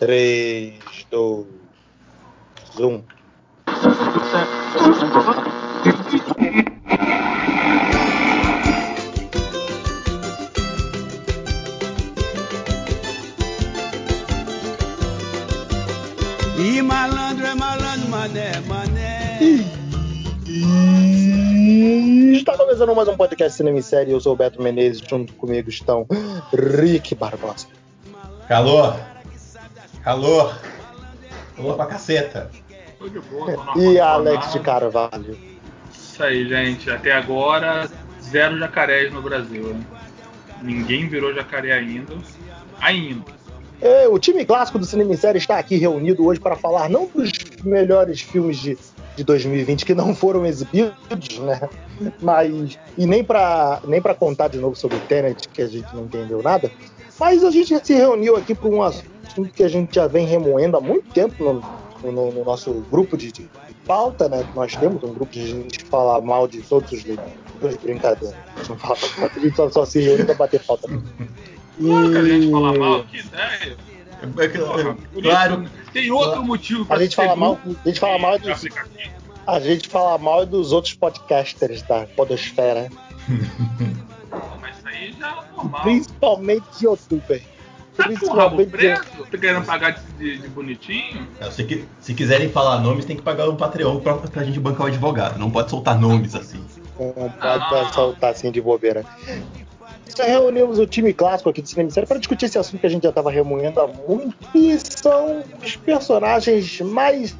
3, 2, 1. E malandro é malandro, mané, mané. Está começando mais um podcast Cinema e Série. Eu sou o Beto Menezes. Junto comigo estão Rick Barbosa. Calor. Calor. Calor pra caceta. Tô de boa, tô no E. Alex de Carvalho. Isso aí, gente. Até agora, zero jacarés no Brasil. hein? Ninguém virou jacaré ainda. Ainda. É, o time clássico do Cinema e Série está aqui reunido hoje para falar não dos melhores filmes de, de 2020 que não foram exibidos, né? Mas e nem para nem para contar de novo sobre o Tenet que a gente não entendeu nada. Mas a gente se reuniu aqui para um assunto que a gente já vem remoendo há muito tempo no, no- no nosso grupo de, de pauta, né? Nós temos um grupo de gente falar mal de todos os leitores, brincadeira. A gente fala, só, só se reúne para bater pauta. Claro que a gente fala E- mal, que ideia. É que- Porra, por claro. tem outro motivo pra A gente ser fala mal, a gente fala mal dos. A gente fala mal dos outros podcasters da Podosfera, Mas isso aí já é normal. principalmente de youtuber. Tá com o rabo preto? Tá querendo pagar de, de- de bonitinho? Se, qui- se quiserem falar nomes, tem que pagar um Patreon pra, pra gente bancar o advogado. Não pode soltar nomes assim. Não pode soltar assim de bobeira. Só reunimos o time clássico aqui do Cinema Série para discutir esse assunto que a gente já estava remoendo há muito. E são os personagens mais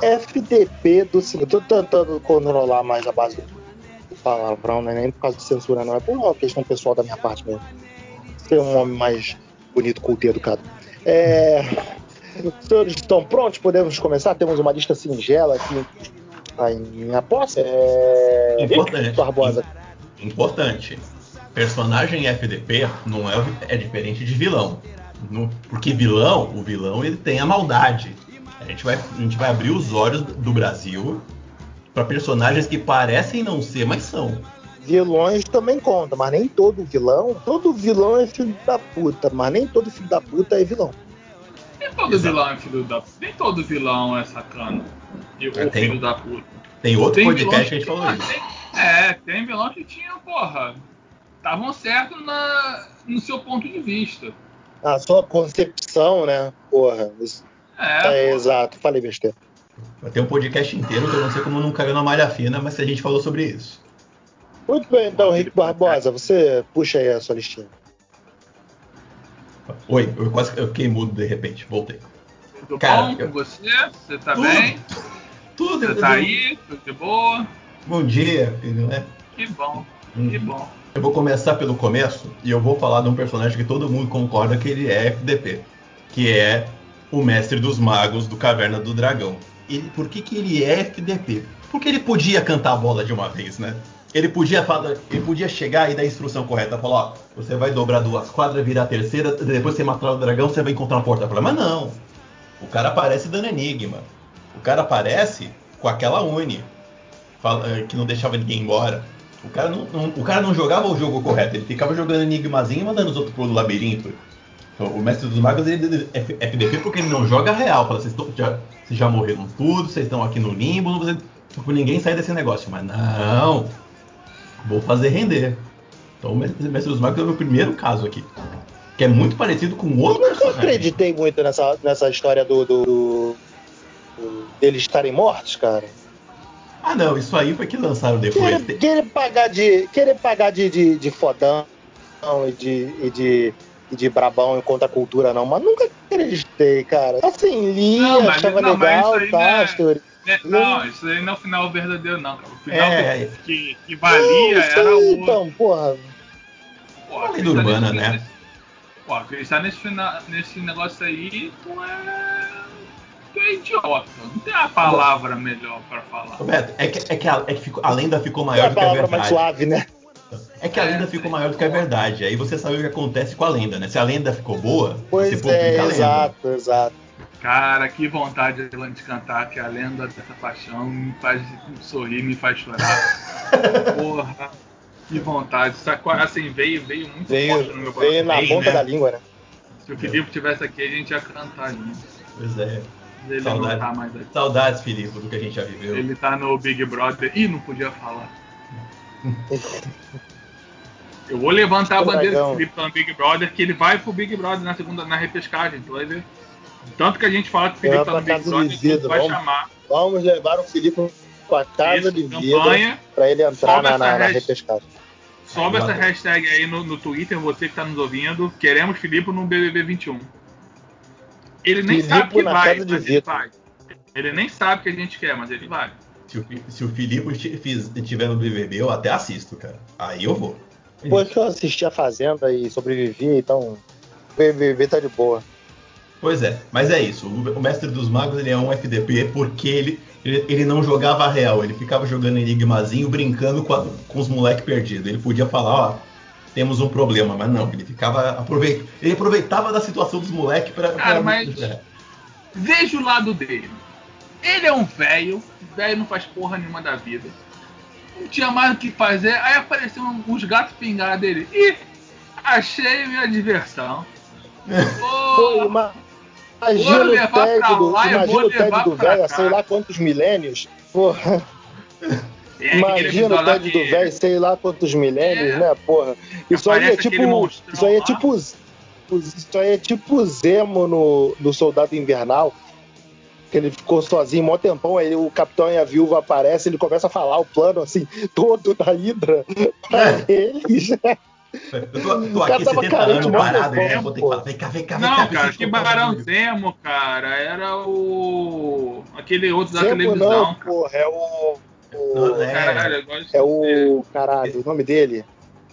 FDP do cinema. Tô tentando controlar mais a base do palavrão, né? nem por causa de censura, não. É por uma questão pessoal da minha parte mesmo. Ser um homem mais bonito, culto e educado. É... Os senhores estão prontos? Podemos começar? Temos uma lista singela aqui tá em minha posse. É... Importante. Barbosa. Importante. Personagem FDP não é, é diferente de vilão. No- porque vilão, o vilão ele tem a maldade. A gente vai, a gente vai abrir os olhos do Brasil para personagens que parecem não ser, mas são. Vilões também conta, mas nem todo vilão. Todo vilão é filho da puta, mas nem todo filho da puta é vilão. Nem todo Exato. vilão é filho da Nem todo vilão é sacana. E o É, tem- filho da puta. Tem outro Tem podcast que a gente falou isso. tem- É, tem vilão que tinha, porra. Estavam certos na, no seu ponto de vista. A sua concepção, né? Porra, isso é, É, exato. Falei besteira. Vai ter um podcast inteiro que eu não sei como não caiu na malha fina, mas a gente falou sobre isso. Muito bem, então, Rick Barbosa, você puxa aí a sua listinha. Oi, eu quase eu fiquei mudo de repente, voltei. tudo Cara, bom eu- com você? Você tá Tudo. bem? Tudo, Você tá aí? Tudo de boa? Bom dia, filho, né? Que bom, Hum. que bom. Eu vou começar pelo começo e eu vou falar de um personagem que todo mundo concorda que ele é FDP, que é o mestre dos magos do Caverna do Dragão. E por que, que ele é FDP? Porque ele podia cantar a bola de uma vez, né? Ele podia falar, ele podia chegar e dar a instrução correta, falar, ó, você vai dobrar duas quadras, virar a terceira, depois você matar o dragão, você vai encontrar uma porta. Mas não. O cara aparece dando enigma. O cara aparece com aquela uni eh, que não deixava ninguém embora. O cara não, não- o cara não jogava o jogo correto, ele ficava jogando enigmazinho e mandando os outros pro labirinto. Então, o mestre dos magos ele é FDP porque ele não joga real. Fala, vocês, já, já morreram tudo, vocês estão aqui no limbo, não vocês, tipo, ninguém sai desse negócio. Mas não, vou fazer render. Então o mestre, dos magos é o meu primeiro caso aqui. Que é muito parecido com Eu outro nunca personagem. acreditei muito nessa, nessa história do, do- do- deles estarem mortos, cara. Ah não, isso aí foi que lançaram depois. Querer, querer pagar de. Querer pagar de, de, de fodão e de, e de. e de brabão contra a cultura, não, mas nunca acreditei, cara. Assim, li, Não, mas- achava não, legal aí e tal, não é-. É, não, isso aí não é o final verdadeiro, não, cara. O final É. que, que, valia Não, era aí, o. Então, porra. Pô, Uma lenda urbana, né? nesse- Pô, acreditar nesse, fina- nesse negócio aí, tu é. Tu é idiota. Não tem a palavra melhor pra falar. Ô, Beto, é que, é que, a, é que ficou- a lenda ficou É maior a do que a palavra mais verdade. suave, né? É que a lenda ficou maior do que a verdade. Aí você sabe o que acontece com a lenda, né? Se a lenda ficou boa, Pois você é, publica a lenda. exato, exato. Cara, que vontade de cantar que a lenda dessa paixão me faz sorrir, me faz chorar. Porra, que vontade. Sacou? Assim, veio, veio muito forte no Veio, meu veio na ponta né? da língua, né? Se o Filipe tivesse aqui, a gente ia cantar junto. Pois é. Ele Saudade. não tá mais aqui. Saudades, Filipe, do que a gente já viveu. Ele tá no Big Brother. Ih, não podia falar. Eu vou levantar a bandeira do. Felipe no Big Brother, que ele vai pro Big Brother na segunda, na repescagem, tu vai ver. Tanto que a gente fala que o Felipe tá no Big Brother, Vidro, vai vamos. chamar Vamos levar o Felipe pra casa isso, de vida campanha, pra ele entrar na, na, na repescagem. sobe essa hashtag aí no, no Twitter, você que tá nos ouvindo, queremos Felipe no BBB 21. Ele nem Filipe sabe que vai, mas ele vai. Ele nem sabe que a gente quer, mas ele vai. Se o, se o Filipe estiver no BBB, eu até assisto, cara. Aí eu vou. Depois que eu assisti a Fazenda e sobrevivi, então o BBB tá de boa. Pois é, mas é isso. O, Mestre dos Magos ele é um FDP porque ele, ele, ele não jogava real, ele ficava jogando enigmazinho, brincando com, a- com os moleques perdidos. Ele podia falar, ó, temos um problema, mas não, ele ficava aproveitando. Ele aproveitava da situação dos moleques pra. Cara, pra- mas- Veja o lado dele. Ele é um velho, velho não faz porra nenhuma da vida. Não tinha mais o que fazer, aí apareceu um- os gatos pingados dele. Ih, achei minha diversão. Ima- Vou imagina o TED do, lá imagina o do velho, sei lá quantos milênios. Porra, aquele imagina o TED que- do velho, sei lá quantos milênios, É. né, porra. Isso aí é tipo. Isso aí é tipo. Isso aí é tipo Zemo no, no Soldado Invernal. Que ele ficou sozinho um tempão, aí o capitão e a viúva aparecem, ele começa a falar o plano assim, todo da Hydra pra eles. Eu tô, tô aqui tava 70 carente, anos parado, né? Vou ter que falar, vem cá, vem cá, vem cá. Não, cara, que Barão. Zemo, cara, era o. aquele outro da televisão, não, porra, é o. o- Não, é, Caralho, é o. Caralho, o nome dele?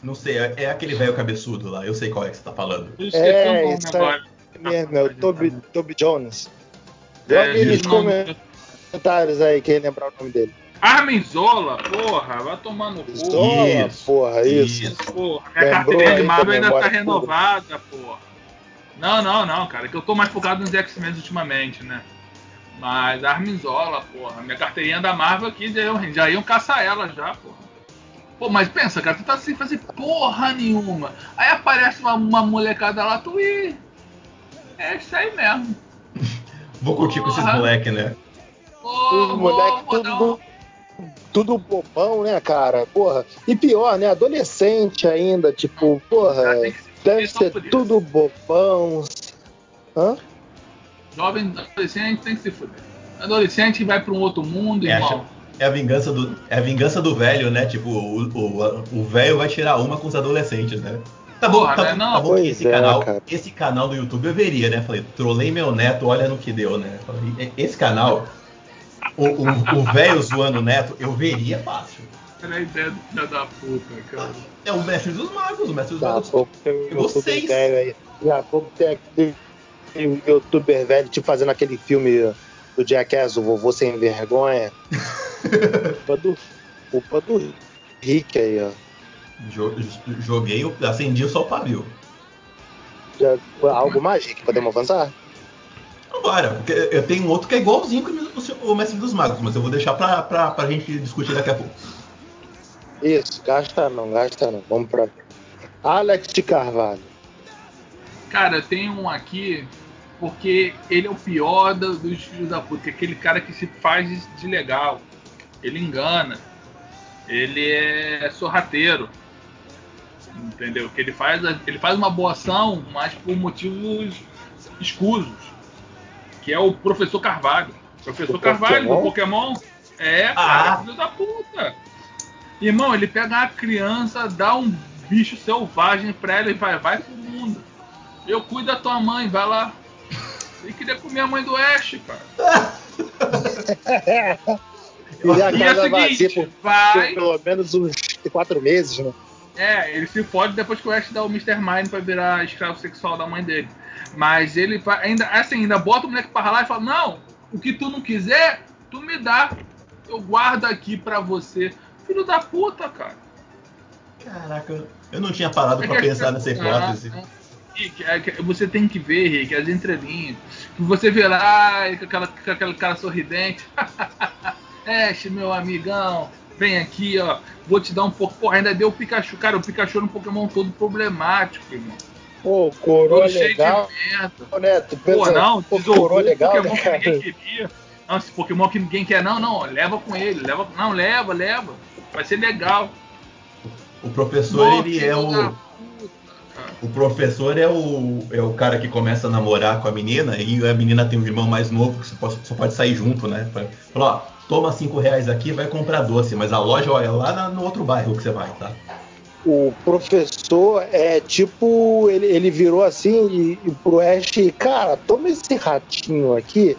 não sei, é, é aquele velho cabeçudo lá, eu sei qual é que você tá falando. É, o nome isso agora. mesmo, é o Toby, Toby Jones. É, Jogue nos o nome- comentários aí, quem lembrar o nome dele. Armin Zola, porra, vai tomar no cu. Zola, Isso, porra, isso. isso. Porra, minha Lembrou carteirinha de aí Marvel da ainda tá renovada, porra. Não, não, não, cara, que eu tô mais focado nos X-Men ultimamente, né? Mas Armin Zola, porra, minha carteirinha da Marvel aqui já iam, já iam caçar ela já, porra. Pô, mas pensa, cara, tu tá sem fazer porra nenhuma. Aí aparece uma, uma molecada lá, tu e. É isso aí mesmo. Vou curtir com esses Porra. moleque, né? Pô, Os moleques um- tudo, bobão, né, cara? Porra. E pior, né? Adolescente ainda, tipo, porra, Cara, tem que se deve ser tudo bobão. Hã? Jovem adolescente tem que se fuder. Adolescente vai pra um outro mundo, É, irmão. É a vingança do, é a vingança do velho, né? Tipo, o, o, o velho vai tirar uma com os adolescentes, né? Tá bom, Porra, tá, né? bom, Não. tá bom esse é, canal, cara. esse canal do YouTube eu veria, né? Falei, trolei meu neto, olha no que deu, né? Falei, esse canal, o velho zoando o neto, eu veria fácil. Olha a ideia do filho da puta, cara. É o mestre dos magos, o mestre dos magos. pouco tem um Vocês. youtuber velho. Daqui a pouco tem aquele um youtuber velho, tipo fazendo aquele filme do Jackass, o vovô sem vergonha. culpa do, culpa do Rick aí, ó. Jo- Joguei, acendi só o pavio. Já, algo mais, Rick? Podemos avançar? Vambora, porque eu tenho um outro que é igualzinho o mestre dos magos, mas eu vou deixar pra, pra, pra gente discutir daqui a pouco. Isso, gasta não, gasta não. Vamos pra. Alex de Carvalho. Cara, eu tenho um aqui porque ele é o pior do- dos filhos da puta, que é aquele cara que se faz de legal. Ele engana. Ele é sorrateiro. Entendeu? Que ele faz, ele faz uma boa ação, mas por motivos escusos. Que é o professor Carvalho. Professor Do Carvalho Pokémon? do Pokémon. É, cara, Ah. filho da puta. Irmão, ele pega a criança, dá um bicho selvagem pra ela e vai, vai pro mundo. Eu cuido da tua mãe, vai lá. Ele queria comer a mãe do Ash, cara. E a E é o casa vazia por vai. pelo menos uns quatro meses, né? É, ele se fode depois que o Ash dá o Mr. Mind pra virar escravo sexual da mãe dele. Mas ele ainda, assim, ainda bota o moleque pra lá e fala: Não, o que tu não quiser, tu me dá. Eu guardo aqui pra você. Filho da puta, cara. Caraca, eu não tinha parado É pra que- pensar nessa hipótese. Ah, é você tem que ver, Rick, as entrelinhas. Você vê lá com, aquela, com aquele cara sorridente. Ash, meu amigão, vem aqui, ó. Vou te dar um pouco. Pô, ainda deu o Pikachu. Cara, o Pikachu era um Pokémon todo problemático, irmão. Pô, coroa Todo legal. de merda. Ô, Neto, Pô, pensa, não, pô, coroa legal, Pokémon né, que ninguém queria. Não, esse Pokémon que ninguém quer, não, não, leva com ele, leva. Não, leva, leva. Vai ser legal. O professor, Nossa, ele é o. O professor é o, é o cara que começa a namorar com a menina e a menina tem um irmão mais novo que só pode, só pode sair junto, né? Fala, ó, toma cinco reais aqui vai comprar doce, mas a loja ó, é lá na- no outro bairro que você vai, tá? O professor é tipo, ele, ele virou assim e, e pro Ash, cara, toma esse ratinho aqui,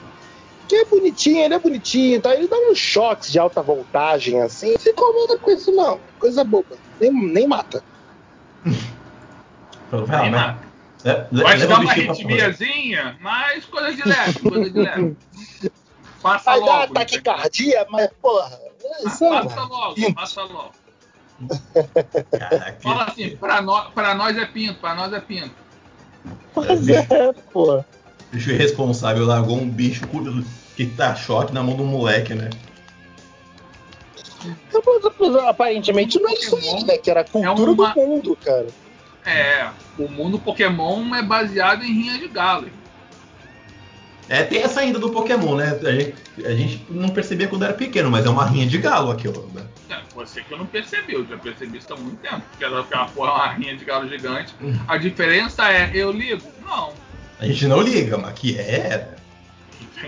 que é bonitinho, ele é bonitinho, tá? Ele dá uns choques de alta voltagem assim, não se incomoda com isso não, coisa boba, nem, nem mata. Vai, Nem mata. é, Vai leva dar uma arritmiazinha, mas coisa de leve, coisa de leve. Passa Vai dar logo. entendeu? taquicardia, mas porra, é Passa logo, passa logo. Caraca, Fala assim, pra, nó- pra nós é pinto, pra nós é pinto. Mas é, porra. bicho irresponsável largou um bicho que tá choque na mão do moleque, né? Aparentemente não é isso aí, né? Que era a cultura É uma- do mundo, cara. É, o mundo Pokémon é baseado em rinha de galo. É, tem essa ainda do Pokémon, né? A gente, a gente não percebia quando era pequeno, mas é uma rinha de galo aquilo. Né? É, você que eu não percebi, eu já percebi isso há muito tempo. Porque ela aquela porra é uma rinha de galo gigante. A diferença é, eu ligo? Não. A gente não liga, mas que é.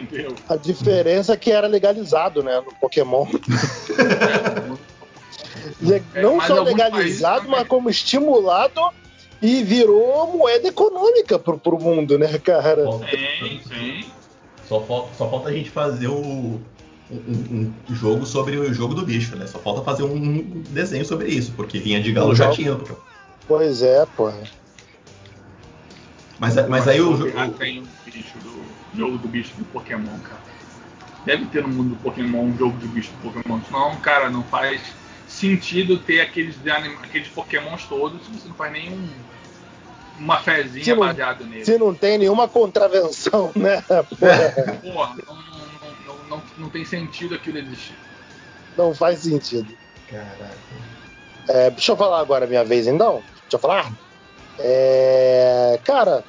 Entendeu? A diferença é que era legalizado, né? No Pokémon. Le- É, não mas só legalizado, mas como estimulado e virou moeda econômica pro, pro mundo, né, cara? Sim, sim. Só falta, só falta a gente fazer o, um, um- jogo sobre o jogo do bicho, né? Só falta fazer um desenho sobre isso, porque rinha de galo já tinha. pô. Pois é, porra. Mas, mas aí o jogo. tem o bicho do jogo do bicho do Pokémon, cara. Deve ter no mundo do Pokémon um jogo de bicho do Pokémon. Senão, cara, não faz sentido ter aqueles, aqueles Pokémons todos se você não faz nenhum. Uma fezinha Se não- baseada nele. Se não tem nenhuma contravenção, né? Porra, Porra, não, não, não, não, não tem sentido aquilo existir. não faz sentido. Caraca. É, deixa eu falar agora a minha vez, então. Deixa eu falar. É, cara,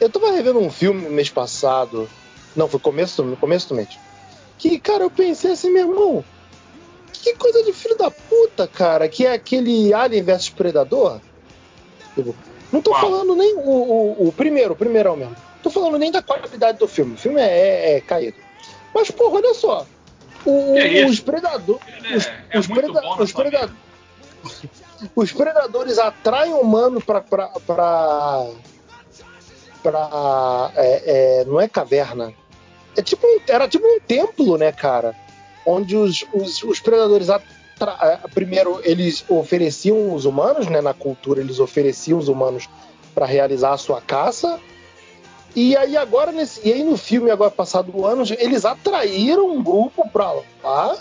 eu tava revendo um filme mês passado. Não, foi começo, no começo do mês. Que, cara, eu pensei assim, meu irmão. Que coisa de filho da puta, cara. Que é aquele Alien vs Predador. Tipo, Não tô Qual? falando nem o, o, o primeiro, o primeirão mesmo. Tô falando nem da qualidade do filme. O filme é, é- é caído. Mas, porra, olha só. O- isso? os predadores. Os, é, é os preda- os sua preda- vida. os predadores atraem o humano pra. pra, pra, pra- é, é, não é caverna. É tipo um- era tipo um templo, né, cara? Onde os, os, os predadores atra- é, primeiro eles ofereciam os humanos, né? Na cultura eles ofereciam os humanos para realizar a sua caça. E aí agora nesse, e aí no filme agora passado anos eles atraíram um grupo pra lá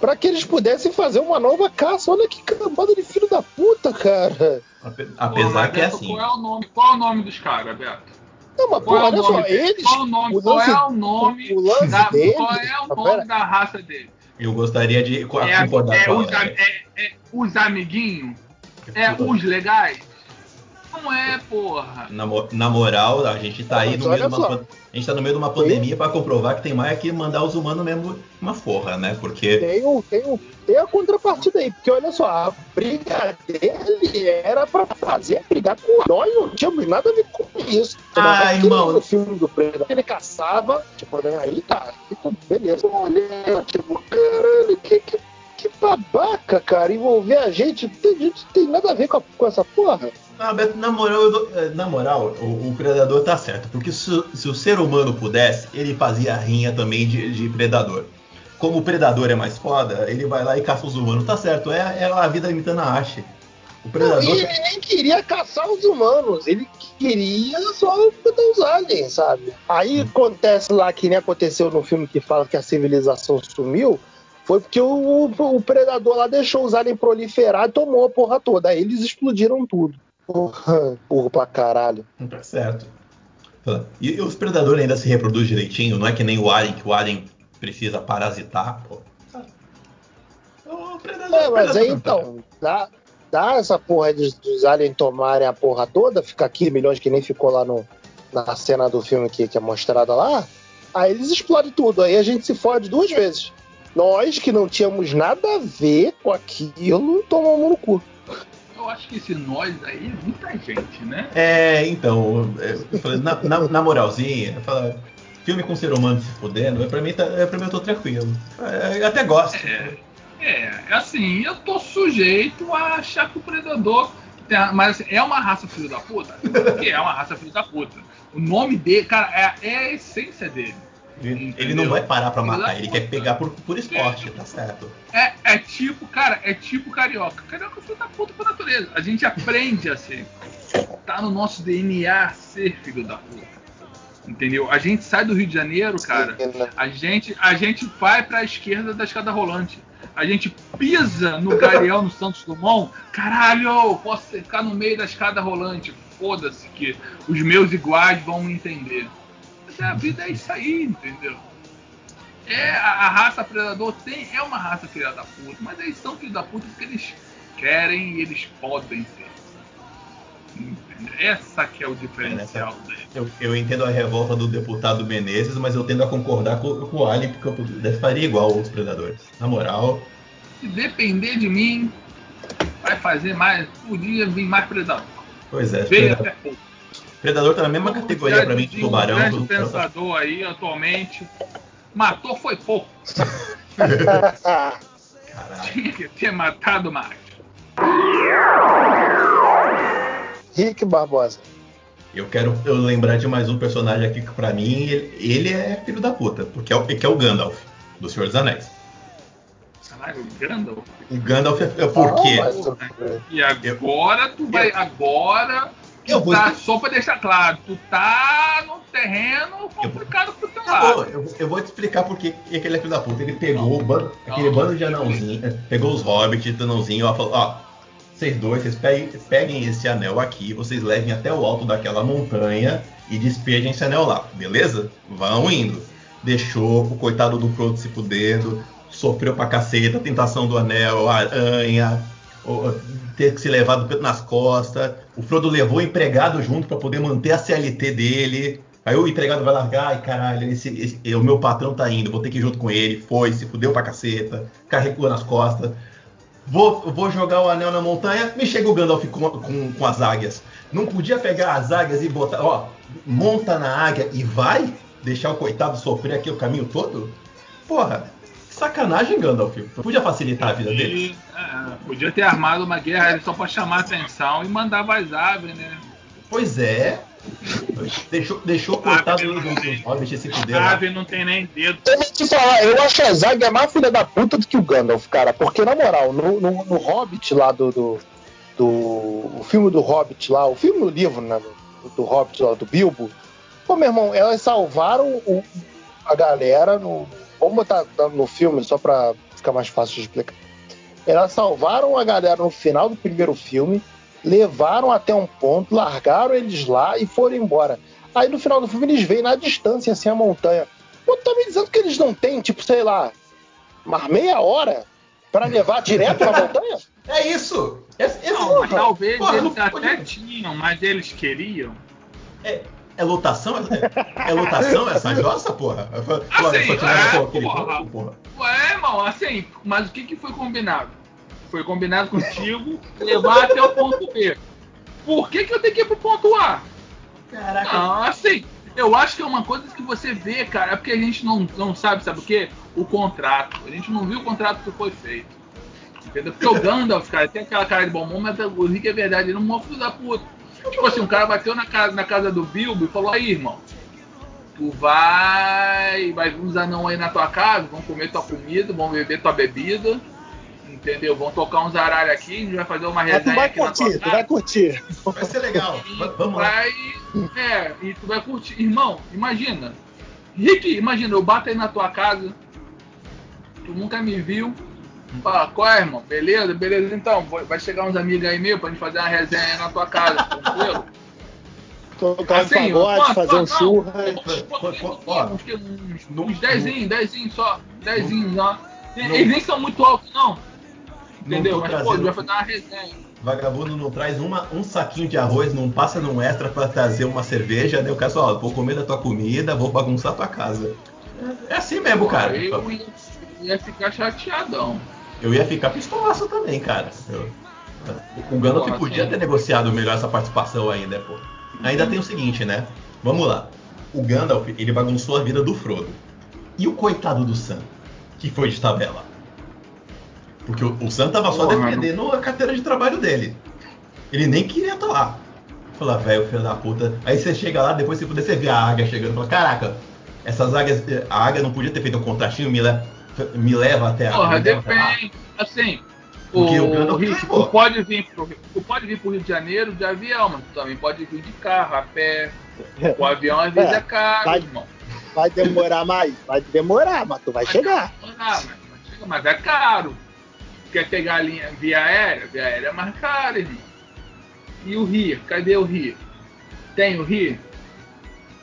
para que eles pudessem fazer uma nova caça. Olha que cambada de filho da puta, cara. Ape- Pô, Apesar mas que é assim. Qual é o nome, qual é o nome dos caras, Beto? Não, mas Qual porra, é o olha só, nome deles? eles. Qual, o nome, o qual lance- é o nome, o lance da, deles- qual é o nome pera- da raça dele? Eu gostaria de É, concordar é com os, ela. é- é os amiguinhos? É os legais? Não é, porra. Na, na moral, a gente tá aí Mas no meio a gente tá no meio de uma pandemia pra comprovar que tem mais que mandar os humanos mesmo uma forra, né? Porque Tem, um, tem, um, tem a contrapartida aí, porque olha só, a briga dele era pra fazer brigar com nós, não tínhamos nada a ver com isso. Ah, Mas irmão. No filme do Predador, ele caçava, tipo, né, aí tá, então, beleza. Olha, tipo, caralho, que, que, que babaca, cara, envolver a gente, tem, gente tem nada a ver com, a- com essa porra. Ah, Beto, na moral, eu eh, na moral o, o predador tá certo. Porque se, se o ser humano pudesse, ele fazia rinha também de, de predador. Como o predador é mais foda, ele vai lá e caça os humanos. Tá certo, é, é a vida imitando a arte. O Não, predador. e ele nem queria caçar os humanos, ele queria só matar os aliens, sabe? Aí acontece lá que nem aconteceu no filme que fala que a civilização sumiu, foi porque o, o predador lá deixou os aliens proliferar e tomou a porra toda. Aí eles explodiram tudo. Porra, porra pra caralho. Tá certo. E, e os predadores ainda se reproduzem direitinho, não é que nem o alien, que o alien precisa parasitar, pô. O predador, É, mas aí tá. então, dá- dá essa porra dos, dos aliens tomarem a porra toda, ficar 15 milhões que nem ficou lá no, na cena do filme que, que é mostrada lá, aí eles explodem tudo. Aí a gente se fode duas vezes. Nós que não tínhamos nada a ver com aquilo, tomamos no cu. Eu acho que esse nós aí é muita gente, né? É, então, falei, na, na, na moralzinha, eu falo, filme com ser humano se fudendo, pra mim, tá, pra mim eu tô tranquilo. É, Eu até gosto. É, é, assim, eu tô sujeito a achar que o predador. tem Mas assim, é uma raça filho da puta? Porque é uma raça filho da puta. O nome dele, cara, é, é a essência dele. Ele, Entendeu? não vai parar pra matar, ele quer pegar por, por esporte, tá certo. É, é tipo, cara, é tipo carioca. Carioca é filho da puta por natureza. A gente aprende a ser. Tá no nosso DNA ser filho da puta. Entendeu? A gente sai do Rio de Janeiro, cara. A gente, a gente vai pra esquerda da escada rolante. A gente pisa no Galeão no Santos Dumont. Caralho, posso ficar no meio da escada rolante. Foda-se que os meus iguais vão me entender. Mas a vida é isso aí, entendeu? É, a, raça predador tem, é uma raça filha da puta, mas eles são filhos da puta porque eles querem e eles podem ser. Essa que é o diferencial deles. Eu, eu entendo a revolta do deputado Menezes, mas eu tendo a concordar com, com o Ali, porque eu faria igual os predadores. Na moral, Se depender de mim, vai fazer mais. Podia vir mais predador. pois é, Veio até pouco. Predador tá na mesma categoria pra mim que Tinha um tubarão. grande pensador aí atualmente. Matou foi pouco. Caralho. Tinha que ter matado mais. Rick Barbosa. Eu quero eu lembrar de mais um personagem aqui que pra mim ele, ele é filho da puta, porque é o, que é o Gandalf, do Senhor dos Anéis. Caralho, Gandalf. O Gandalf é, é por quê? Ah, mas. E agora tu vai. Agora. Eu vou- tá, só pra deixar claro, tu tá num terreno complicado pro teu lado. Eu, eu vou te explicar por que que ele é filho da puta. Ele pegou bando, Não. aquele bando de anãozinho, pegou os hobbits, anãozinho, ó, falou, ó, vocês dois, vocês peguem, peguem esse anel aqui, vocês levem até o alto daquela montanha e despejem esse anel lá, beleza? Vão indo. Deixou o coitado do Frodo se fudendo, sofreu pra caceta, tentação do anel, aranha, ter que se levado nas costas. O Frodo levou o empregado junto pra poder manter a CLT dele. Aí o empregado vai largar, ai caralho, esse, esse- o meu patrão tá indo, vou ter que ir junto com ele. Foi, se fudeu pra caceta, carregou nas costas. Vou, vou jogar o anel na montanha, me chega o Gandalf com, com, com as águias. Não podia pegar as águias e botar, ó, monta na águia e vai? Deixar o coitado sofrer aqui o caminho todo? Porra, sacanagem, Gandalf. Podia facilitar a vida dele. É, podia ter armado uma guerra só pra chamar atenção e mandar as aves, né? Pois é. Deixou, deixou o coitado dos dos hobbits se fuder A lá. ave não tem nem dedo. Eu vou te falar, eu acho a Zaga mais filha da puta do que o Gandalf, cara. Porque, na moral, no, no, no Hobbit lá do, do, do. O filme do Hobbit lá, o filme do livro, né? Do, do Hobbit lá, do Bilbo. Pô, meu irmão, elas salvaram o- a galera no. Vamos botar no filme só pra ficar mais fácil de explicar. Elas salvaram a galera no final do primeiro filme, levaram até um ponto, largaram eles lá e foram embora. Aí no final do filme eles veem na distância, assim, a montanha. Pô, tá me dizendo que eles não têm, tipo, sei lá, mais meia hora pra levar direto na montanha? É isso! Esse, esse- Não, talvez Porra, eles não até podia- tinham, mas eles queriam. É, é lotação? É, é lotação essa jossa, porra? Assim, leva é, aquele porra. ponto, porra. Ué, irmão, assim, mas o que, que foi combinado? Foi combinado contigo levar até o ponto B. Por que, que eu tenho que ir pro ponto A? Caraca. Não, assim, eu acho que é uma coisa que você vê, cara, é porque a gente não, não sabe, sabe o quê? O contrato. A gente não viu o contrato que foi feito. Entendeu? Porque o Gandalf, cara, tem aquela cara de bom mundo, mas o Rick é verdade, ele é um filho da puta. Tipo assim, um cara bateu na casa, na casa do Bilbo e falou, aí, irmão, tu vai. Vai uns anão aí na tua casa, vão comer tua comida, vão beber tua bebida. Entendeu? Vão tocar uns aralhos aqui, a gente vai fazer uma Mas tu resenha vai aqui na tua curtir, tu casa. vai curtir. Vai ser legal. E Va- tu Vamos lá. vai, É, e tu vai curtir. Irmão, imagina. Rick, imagina, eu bato aí na tua casa. Tu nunca me viu. Fala, qual é, irmão? Beleza? Beleza, então. vai- chegar uns amigos aí meus pra gente fazer uma resenha aí na tua casa, tranquilo? Tocar um Assim, pagode, quanto- fazer um Ó, Uns, dezinhos, dezinhos só. Dezinhos, ó. no- Eles nem são muito altos, não. Entendeu? Mas, pô, a trazendo- gente vai fazer uma resenha. Vagabundo não traz uma, um saquinho de arroz, não passa num extra pra trazer uma cerveja, né? O cara só, ó, vou comer da tua comida, vou bagunçar tua casa. É assim mesmo, cara. Eu ia, ia ficar chateadão. Eu ia ficar pistolaço também, cara. Eu- o Gandalf podia ter negociado melhor essa participação ainda, pô. Ainda tem o seguinte, né? Vamos lá. O Gandalf, ele bagunçou a vida do Frodo. E o coitado do Sam, que foi de tabela? Porque o, o Sam tava só Porra, defendendo a carteira de trabalho dele. Ele nem queria estar lá. Fala, velho, filho da puta. Aí você chega lá, depois você poder você vê a águia chegando e fala, caraca, essas águias. A águia não podia ter feito um contratinho, me, le- me leva até a. Porra, depende. Assim, o, Porque o Rick, levou. tu pode vir pro, tu pode vir pro Rio de Janeiro de avião, mas tu também pode vir de carro, a pé. O avião às vezes É, é caro, vai- irmão. Vai demorar mais? Vai demorar, mas tu vai chegar. Ah, mas, mas chega, mas é caro. Quer pegar a linha via aérea? Via aérea é mais caro, irmão. E o Rio? Cadê o Rio? Tem o Rio?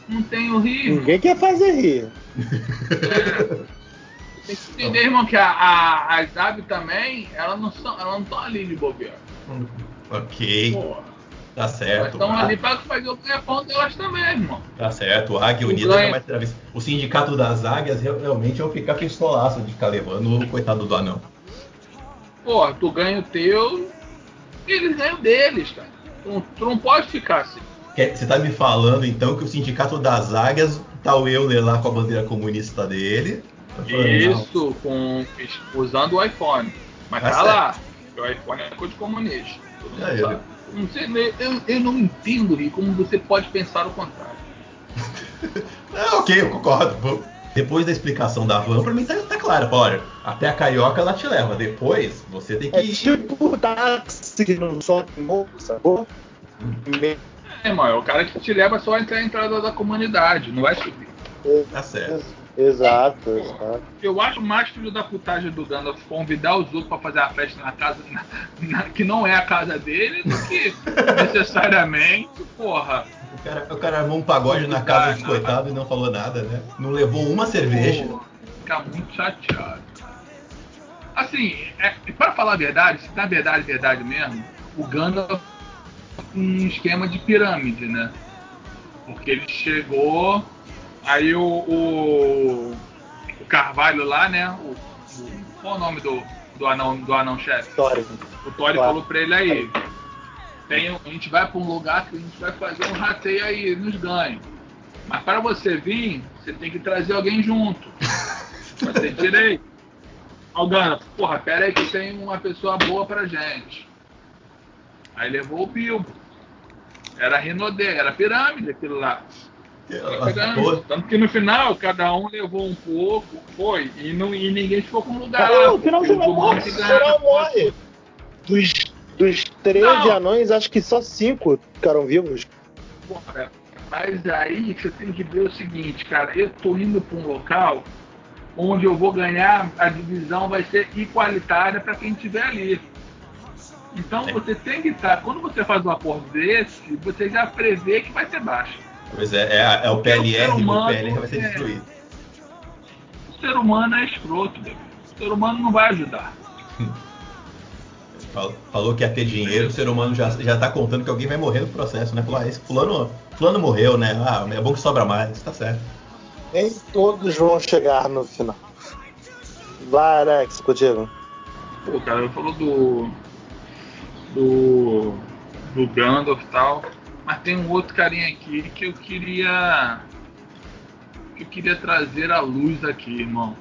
Não tem o Rio. Ninguém quer fazer rir. Tem que entender, irmão, que a, a, as aves também, elas não são, elas não estão ali de bobeira. Ok, tá Elas certo. estão ali para fazer o ganha-pão delas também, irmão. Tá certo, o Águia Unida ganho- jamais terá visto. O sindicato das águias real- realmente iam ficar pistolaço de ficar levando o coitado do anão. Porra, tu ganha o teu, eles ganham deles, cara. Tu, não- tu não pode ficar assim. Você tá me falando então que o sindicato das águias tá o Euler lá com a bandeira comunista dele? Isso, com, usando o iPhone. Mas Tá tá, lá. O iPhone é coisa comunista. Todo mundo É, sabe. eu- Não sei, eu, eu não entendo, Rick, como você pode pensar o contrário. Ah, ok, eu concordo. Depois da explicação da van, pra mim tá, tá claro. Olha, até a carioca ela te leva. Depois você tem que. É tipo táxi que não sobe morro, sacou? É, irmão, é o cara que te leva só até a entrada da comunidade, não vai subir. Tá certo. Exato, exato. Eu acho mais filho da putagem do Gandalf convidar os outros pra fazer a festa na casa na- na- que não é a casa dele do que necessariamente, porra. O cara, o cara armou um pagode na casa dos coitados e não falou nada, né? Não levou uma cerveja. Fica muito chateado. Assim, é, para falar a verdade, se na verdade, verdade mesmo, o Gandalf um esquema de pirâmide, né? Porque ele chegou, aí o, o, o Carvalho lá, né? O, o- qual o nome do, do anão do anão chefe? História. O Tori Claro. falou pra ele aí. Tem, a gente vai pra um lugar que a gente vai fazer um rateio aí nos ganhos. Mas para você vir, você tem que trazer alguém junto. Pra ter direito. Algana, porra, pera aí que tem uma pessoa boa pra gente. Aí levou o Bilbo. Era Rinodê, era pirâmide aquilo lá. Pô, Tanto que no final, cada um levou um pouco, foi, e, não, e ninguém ficou com lugar Ah, no final No ganharam final morre. Dos, dos 13 Não. anões, acho que só 5 ficaram vivos. Porra, mas aí você tem que ver o seguinte, cara, eu tô indo para um local onde eu vou ganhar, a divisão vai ser igualitária para quem estiver ali. Então É. você tem que estar, quando você faz um acordo desse, você já prevê que vai ser baixo. Pois é, é, é o o PLR, o humano PLR vai ser é- destruído. O ser humano é escroto, o ser humano não vai ajudar. Fal- Falou que ia ter dinheiro, o ser humano já, já tá contando que alguém vai morrer no processo, né? Falou, ah, esse fulano, fulano morreu, né? Ah, é bom que sobra mais, tá certo. Nem todos vão chegar no final. Vai, Alex, contigo. Pô, cara, falou do. do. do Gandalf e tal. Mas tem um outro carinha aqui que eu queria. que eu queria trazer à luz aqui, irmão.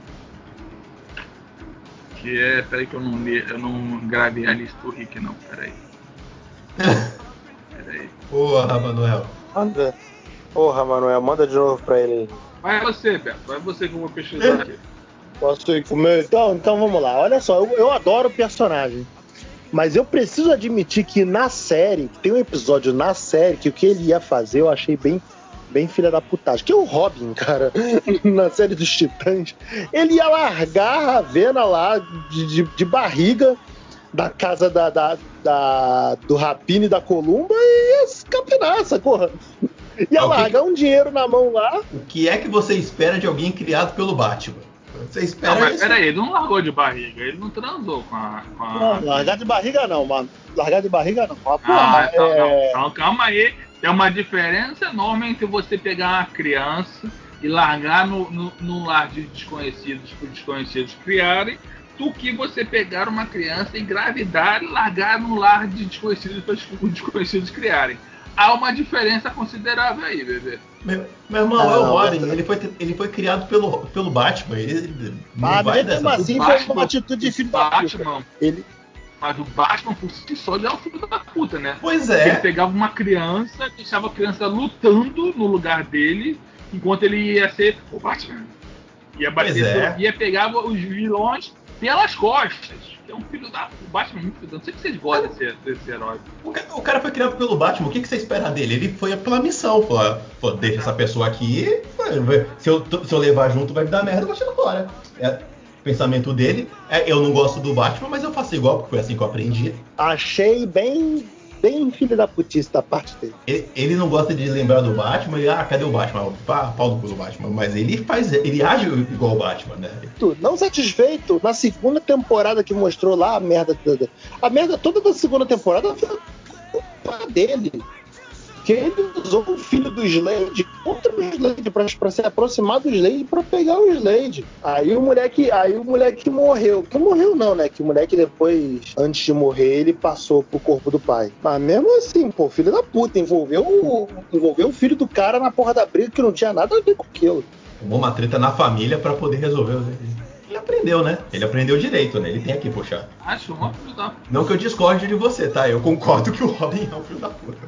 Que é. Peraí que eu não li, eu não gravei a lista do Rick não, peraí. Peraí. Porra, Manuel. Manda. Porra, Manuel, manda de novo pra ele aí. Vai você, Beto, vai você que eu vou pesquisar aqui. Posso ir com o meu? Então, então vamos lá. Olha só, eu, eu adoro o personagem. Mas eu preciso admitir que na série, tem um episódio na série que o que ele ia fazer eu achei bem, bem filha da putagem. Que é o Robin, cara, na série dos Titãs. Ele ia largar a Ravena lá de, de, de barriga da casa da, da, da- do Rapine e da Columba e ia capinar essa porra. Ia Ah, o que largar um dinheiro na mão lá. O que é que você espera de alguém criado pelo Batman? Você espera Não, mas isso? peraí, ele não largou de barriga, ele não transou com a. Com a... Não, largar de barriga não, mano. Largar de barriga não. Ah, porra, então, é... não. Então, calma aí. Tem uma diferença enorme entre você pegar uma criança e largar no, no, no lar de desconhecidos para desconhecidos criarem, do que você pegar uma criança, engravidar e largar no lar de desconhecidos para os desconhecidos criarem. Há uma diferença considerável aí, bebê. Meu, meu irmão, Ah, é o Robin. Ele foi, ele foi criado pelo, pelo Batman. Ele ele não Mas vai mesmo dessa. assim O foi Batman- uma atitude de filho o da puta. Batman, Ele, mas o Batman por si só ele é um filho da puta, né? Pois Ele é. pegava uma criança, deixava a criança lutando no lugar dele, enquanto ele ia ser o Batman. Ia bater, Pois é. ia pegar os vilões pelas costas. É um filho da. O Batman é muito filho da. Não sei se vocês gostam desse, desse herói. O ca- o cara foi criado pelo Batman. O que, que você espera dele? Ele foi pela missão. Falou, pô, deixa essa pessoa aqui. Se eu, se eu levar junto, vai me dar merda, eu vou tirar fora. É, o pensamento dele é: eu não gosto do Batman, mas eu faço igual, porque foi assim que eu aprendi. achei bem, bem filho da putice da parte dele. Ele, ele não gosta de lembrar do Batman e, ah, cadê o Batman? Pá, pau do cu do Batman. Mas ele faz. Ele age igual o Batman, né? Tu, Não satisfeito, na segunda temporada que mostrou lá a merda toda. A merda toda da segunda temporada foi culpa dele. Que ele usou o filho do Slade contra o Slade pra, pra se aproximar do Slade pra pegar o Slade. Aí o moleque, aí o moleque morreu. Que morreu não, né? Que o moleque depois, antes de morrer, ele passou pro corpo do pai. Mas mesmo assim, pô, filho da puta, envolveu, o- envolveu o filho do cara na porra da briga que não tinha nada a ver com aquilo. Tomou uma treta na família pra poder resolver. o- Ele aprendeu, né? Ele aprendeu direito, né? Ele tem que puxar. Acho um filho da. Não que eu discorde de você, tá? Eu concordo que o Robin é um filho da puta.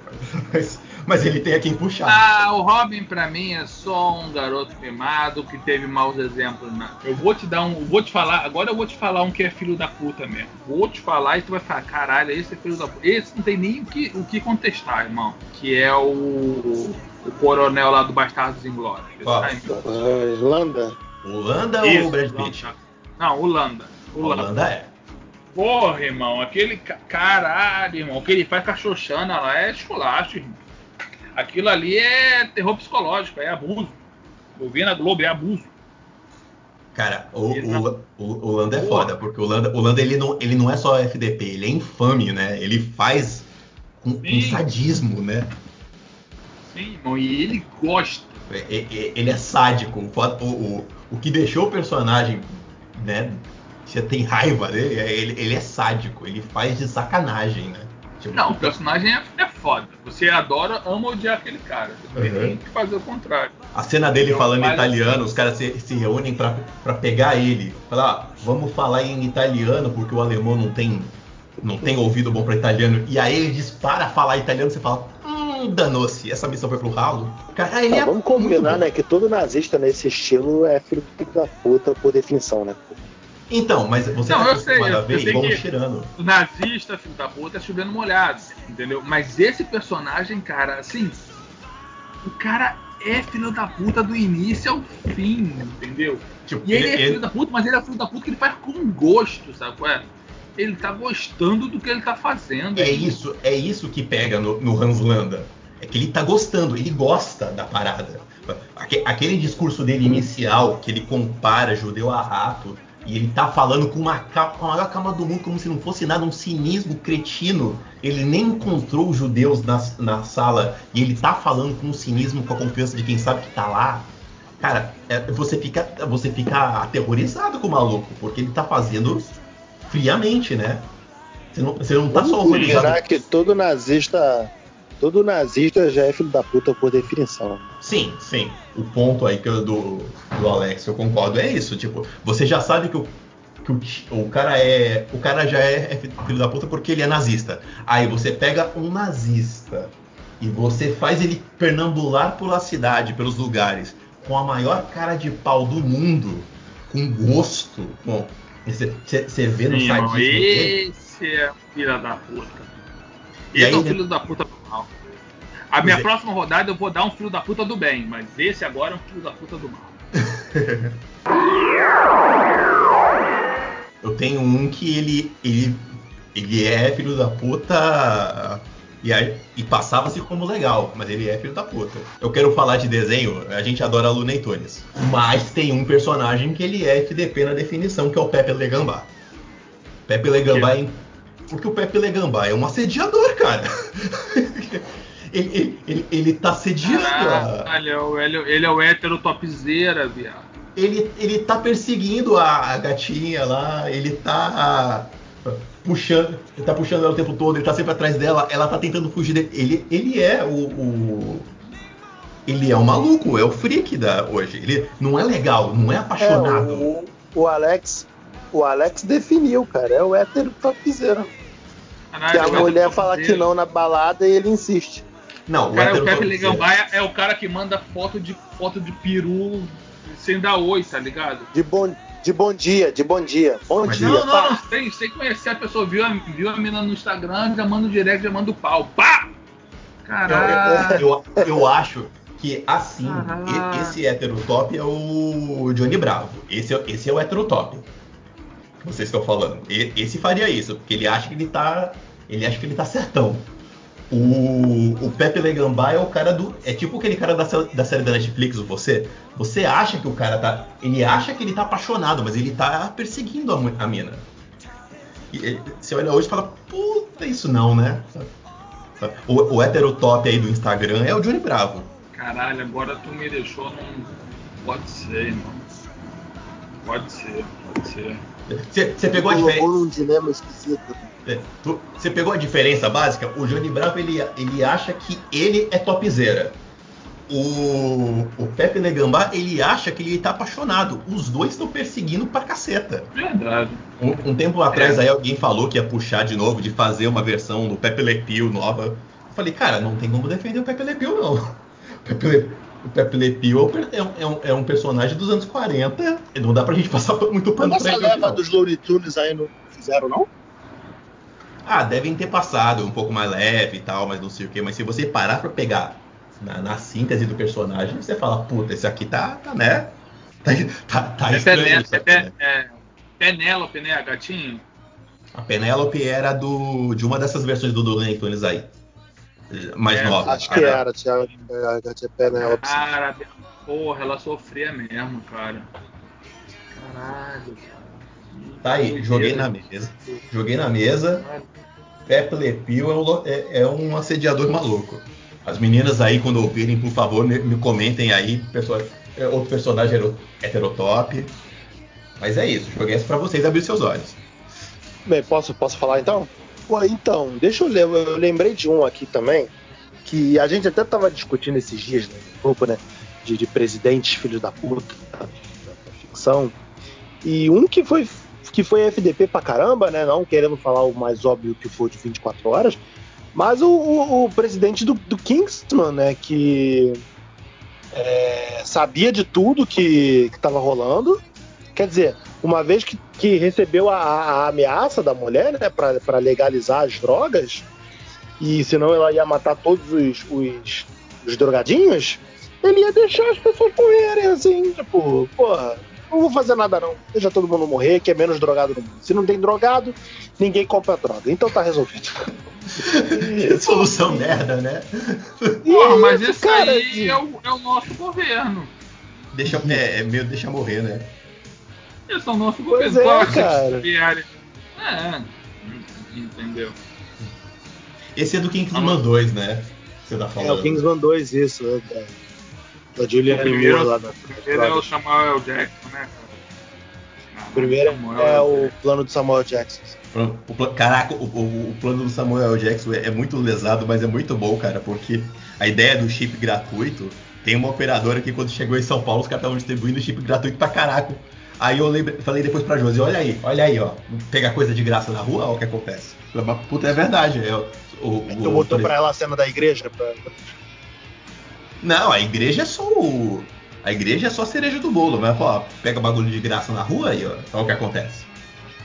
Mas, mas ele tem a quem puxar. Ah, o Robin pra mim é só um garoto mimado que teve maus exemplos. Né? Eu vou te dar um. Vou te falar. Agora eu vou te falar um que é filho da puta mesmo. Vou te falar e tu vai falar, caralho, esse é filho da puta. Esse não tem nem o que, o que contestar, irmão. Que é o. O coronel lá do Bastardos Inglórios. Tá, irmão? Ah, Irlanda. Holanda ou Isso, o Brad Pitt? Não, Holanda. Holanda. Holanda é. Porra, irmão, aquele ca- caralho, irmão, o que ele faz com a Xoxana lá é esculacho, irmão. Aquilo ali é terror psicológico, é abuso. Eu vi na Globo, é abuso. Cara, o, o, o, o Holanda é foda, porque o Holanda, o Holanda ele, não, ele não é só FDP, ele é infame, né? Ele faz com, com sadismo, né? Sim, irmão, e ele gosta. É- é- Ele é sádico. O, o, o, o que deixou o personagem, né? Você tem raiva dele, é- ele, ele é sádico, ele faz de sacanagem, né? Não, o personagem é, é foda. Você adora, ama odiar aquele cara. Você não tem Uhum. nem que fazer o contrário. A cena dele Eu- falando italiano, os caras se, se reúnem pra, pra pegar ele. Falar, ah, vamos falar em italiano, porque o alemão não tem, não tem ouvido bom pra italiano. E aí ele dispara a falar italiano, você fala, hum, danou-se, essa missão foi pro ralo. Cara, ele Ah, é vamos combinar, né? Que todo nazista nesse estilo é filho da puta por definição, né? Então, mas você Não, tá eu sei, a eu sei vamos que- tirando. O nazista, filho da puta, é chovendo molhado, entendeu? Mas esse personagem, cara, assim, o cara é filho da puta do início ao fim, entendeu? Tipo, E ele, é ele- filho da puta, mas ele é filho da puta que ele faz com gosto, sabe? qual é? Ele tá gostando do que ele tá fazendo. É isso, é isso que pega no, no Hans Landa. É que ele tá gostando, ele gosta da parada. Aque- Aquele discurso dele inicial, que ele compara judeu a rato, e ele tá falando com, uma, com a maior calma do mundo, como se não fosse nada, um cinismo cretino. Ele nem encontrou os judeus na, na sala, e ele tá falando com um cinismo, com a confiança de quem sabe que tá lá. Cara, é, você, fica, você fica aterrorizado com o maluco, porque ele tá fazendo friamente, né? Você não, você não tá só organizado combinar que todo nazista. Todo nazista já é filho da puta por definição. Sim, sim. O ponto aí que eu, do, do Alex, eu concordo, é isso. Tipo, você já sabe que o, que o, o cara é. O cara já é, é filho da puta porque ele é nazista. Aí você pega um nazista e você faz ele pernambular pela cidade, pelos lugares, com a maior cara de pau do mundo, com gosto. Bom, você, vê no dele. esse é o filho da puta. E Esse aí, é o filho da puta. A minha é. próxima rodada eu vou dar um filho da puta do bem, mas esse agora é um filho da puta do mal. Eu tenho um que ele, ele, ele é filho da puta E, aí, e passava-se como legal, mas ele é filho da puta. Eu quero falar de desenho, a gente adora Looney Tunes. Mas tem um personagem que ele é FDP na definição, que é o Pepe Legambá. Pepe Legambá é. Porque o Pepe Legambá é um assediador, cara. ele, ele, ele, ele tá assediando. Caralho, ele, ele é o hétero topzera, viado. Ele, ele tá perseguindo a gatinha lá, ele tá puxando, ele tá puxando ela o tempo todo, ele tá sempre atrás dela, ela tá tentando fugir dele. Ele, ele é o, o ele é o maluco, é o freak da hoje. Ele não é legal, não é apaixonado. É, o, o, Alex, o Alex definiu, cara, é o hétero topzera. Que a mulher fala que não na balada e ele insiste. Não, o, cara, o Pepe Legambaia é o cara que manda foto de foto de peru sem dar oi, tá ligado? De bom, de bom dia, de bom dia. Bom Mas dia. Não, não, não, sem, sem conhecer a pessoa, viu a, viu a menina no Instagram, já manda o direct, já manda o pau. Pá! Caralho! Eu, eu, eu acho que assim, ah. esse hétero top é o Johnny Bravo. Esse, é, esse é o hétero top. Vocês estão falando. Esse faria isso, porque ele acha que ele tá. Ele acha que ele tá certão. O, o Pepe Legambá é o cara do. É tipo aquele cara da, da série da Netflix, o Você. Você acha que o cara tá. Ele acha que ele tá apaixonado, mas ele tá perseguindo a, a mina. E, você olha hoje e fala, puta, isso não, né? O, o hétero top aí do Instagram é o Johnny Bravo. Caralho, agora tu me deixou num. Pode ser, irmão. Pode ser, pode ser. Você pegou a diferença. um dilema esquisito. É, você pegou a diferença básica? O Johnny Bravo ele, ele acha que ele é topzera. O, o Pepe Legambá ele acha que ele tá apaixonado. Os dois estão perseguindo pra caceta. Verdade. Um, um tempo atrás é. aí alguém falou que ia puxar de novo, de fazer uma versão do Pepe Le Pew nova. Eu falei, cara, não tem como defender o Pepe Le Pew, não. O Pepe Pepe Le Pew é, um, é, um, é um personagem dos anos 40. E não dá pra gente passar muito pano Mas pra ele. Essa leva dos Looney Tunes aí não fizeram, não? Ah, devem ter passado um pouco mais leve e tal, mas não sei o que. Mas se você parar pra pegar na, na síntese do personagem, você fala, puta, esse aqui tá, tá né? Tá, tá, tá é estranho. Aqui, é, é, Penélope, né, a gatinha? A Penélope era do, de uma dessas versões do Looney Tunes aí. Mais é, nova. Acho que era, tinha a gatinha Penélope. Cara, porra, ela sofria mesmo, cara. Caralho. Tá aí, joguei na mesa. Joguei na mesa. Pepe é um, é, é um assediador maluco. As meninas aí, quando ouvirem, por favor, me, me comentem aí. Pessoa, é, outro personagem heterotop. Mas é isso, joguei essa pra vocês abrir seus olhos. Bem, posso, posso falar então? Então, deixa eu ler. Eu lembrei de um aqui também, que a gente até tava discutindo esses dias, né? grupo, né? De, de presidentes, filhos da puta, da, da ficção. E um que foi que foi FDP pra caramba, né? Não querendo falar o mais óbvio que for de 24 horas, mas o, o, o presidente do, do, Kingsman, né? Que é, sabia de tudo que estava rolando. Quer dizer, uma vez que, que recebeu a, a, ameaça da mulher, né? Para legalizar as drogas, e senão ela ia matar todos os, os, os drogadinhos, ele ia deixar as pessoas morrerem, assim, tipo, porra não vou fazer nada não. Deixa todo mundo morrer, que é menos drogado no mundo. Se não tem drogado, ninguém compra droga. Então tá resolvido. Solução merda, né? Porra, mas esse cara, aí é o, é o, nosso governo. Deixa, é, é meio deixa morrer, né? Esse é o nosso pois governo. É, cara. É, entendeu? Esse é do Kingsman 2, né? Você tá falando. É o Kingsman 2, isso. É, é. Da Julianne primeiro, Moore lá da. Primeiro é o Samuel Jackson, né, cara? primeiro é o plano do Samuel Jackson. O, caraca, o, o, o, plano do Samuel Jackson é, é, muito lesado, mas é muito bom, cara, porque a ideia do chip gratuito tem uma operadora que quando chegou em São Paulo, os caras estavam distribuindo chip gratuito pra caraca. Aí eu lembrei, falei depois pra Josi, olha aí, olha aí, ó. Pegar coisa de graça na rua, olha o que acontece. Mas, puta, é verdade. É, o, o, tu botou pra ela a cena da igreja? Pra... Não, a igreja é só o. A igreja é só a cereja do bolo, mas ó, pega bagulho de graça na rua e ó, olha o que acontece.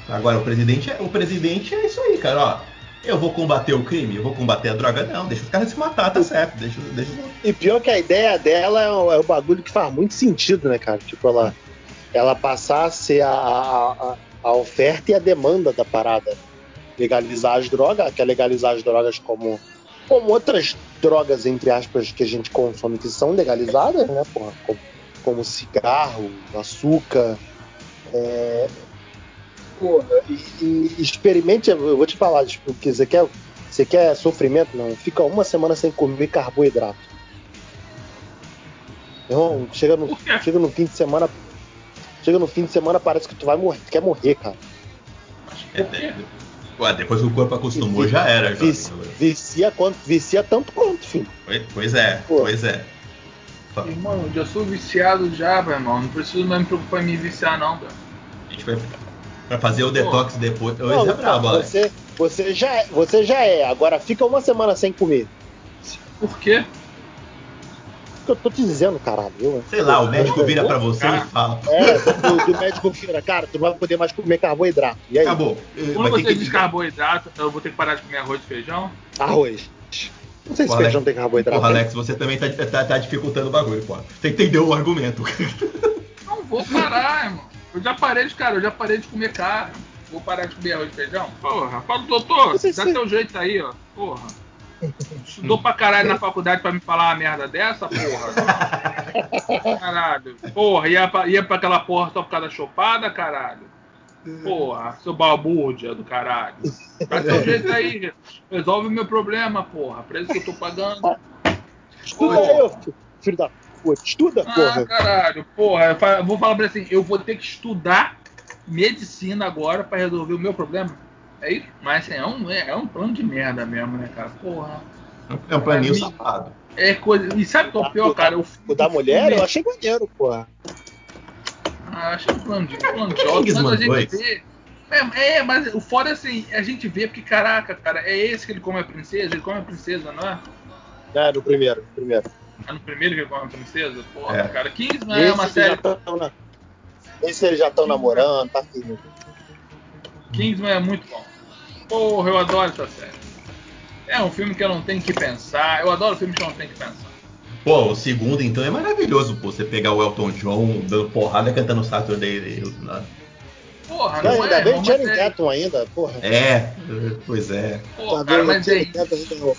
Agora o presidente é, o presidente é isso aí, cara, ó. Eu vou combater o crime, eu vou combater a droga, não, deixa os caras se matar, tá certo, deixa, deixa... E pior que a ideia dela é o, é o bagulho que faz muito sentido, né, cara? Tipo, ela, ela passar a ser a, a, a oferta e a demanda da parada. Legalizar as drogas, quer legalizar as drogas como como outras drogas, entre aspas, que a gente consome que são legalizadas, né, porra? Como, como cigarro, açúcar. É... Porra, e, e experimente, eu vou te falar, tipo, que você quer, você quer sofrimento? Não, fica uma semana sem comer carboidrato. Irmão, chega no, chega no fim de semana. Chega no fim de semana, parece que tu vai morrer. Tu quer morrer, cara. É, é, Ué, depois que o corpo acostumou, já era. Já. Vicia, vicia, quanto, vicia tanto quanto, filho. Pois é, Pô. pois é. Irmão, já sou viciado já, meu irmão. Não preciso mais me preocupar em me viciar, não, velho. A gente vai pra fazer o detox Pô. depois. Não, é brabo, você, você, já, é, você já é, agora fica uma semana sem comer. Por quê? Que eu tô te dizendo, caralho. Eu, Sei lá, o médico vira pra você e fala. É, do, do médico vira, cara, tu não vai poder mais comer carboidrato. E aí? Acabou. Quando você que... diz carboidrato, eu vou ter que parar de comer arroz e feijão? Arroz. Não sei se porra, feijão Alex, tem carboidrato. Porra, Alex, você também tá, tá, tá dificultando o bagulho, pô. Você entendeu o argumento. Não vou parar, irmão. Eu já parei de, cara, eu já parei de comer carne. Vou parar de comer arroz e feijão? Porra, fala, doutor, dá teu jeito aí, ó. Porra. Estudou pra caralho na faculdade pra me falar uma merda dessa, porra? Caralho. Porra, ia pra, ia pra aquela porra só por causa da chopada, caralho? Porra, seu balbúrdia do caralho. Dá seu jeito aí, resolve o meu problema, porra. Isso que eu tô pagando. Estuda aí, filho da puta. Estuda, ah, porra. Ah, caralho, porra. Eu vou falar pra assim, eu vou ter que estudar medicina agora pra resolver o meu problema. É isso? Mas assim, é um, é, é um plano de merda mesmo, né, cara? Porra. É um planinho safado. É coisa. E sabe qual é o pior, cara? O, o da mulher eu achei maneiro, porra. Ah, achei um plano de, um plano de óbvio, mas a gente vê. É, é, mas o foda é assim, a gente vê porque, caraca, cara, é esse que ele come a princesa? Ele come a princesa, não é? É, no primeiro, no primeiro. É no primeiro que ele come a princesa? Porra, é. cara, 15 não é uma série. Na... Esse eles já estão namorando, tá firme. Kingsman é muito bom. Porra, eu adoro essa série. É um filme que eu não tenho que pensar. Eu adoro filmes que eu não tenho que pensar. Pô, o segundo então é maravilhoso, pô. Você pegar o Elton John dando porrada cantando Saturday né? Porra, não, não ainda é, bem o Channing é... Tatum ainda, porra. É, pois é. Porra, tá cara, mas é isso.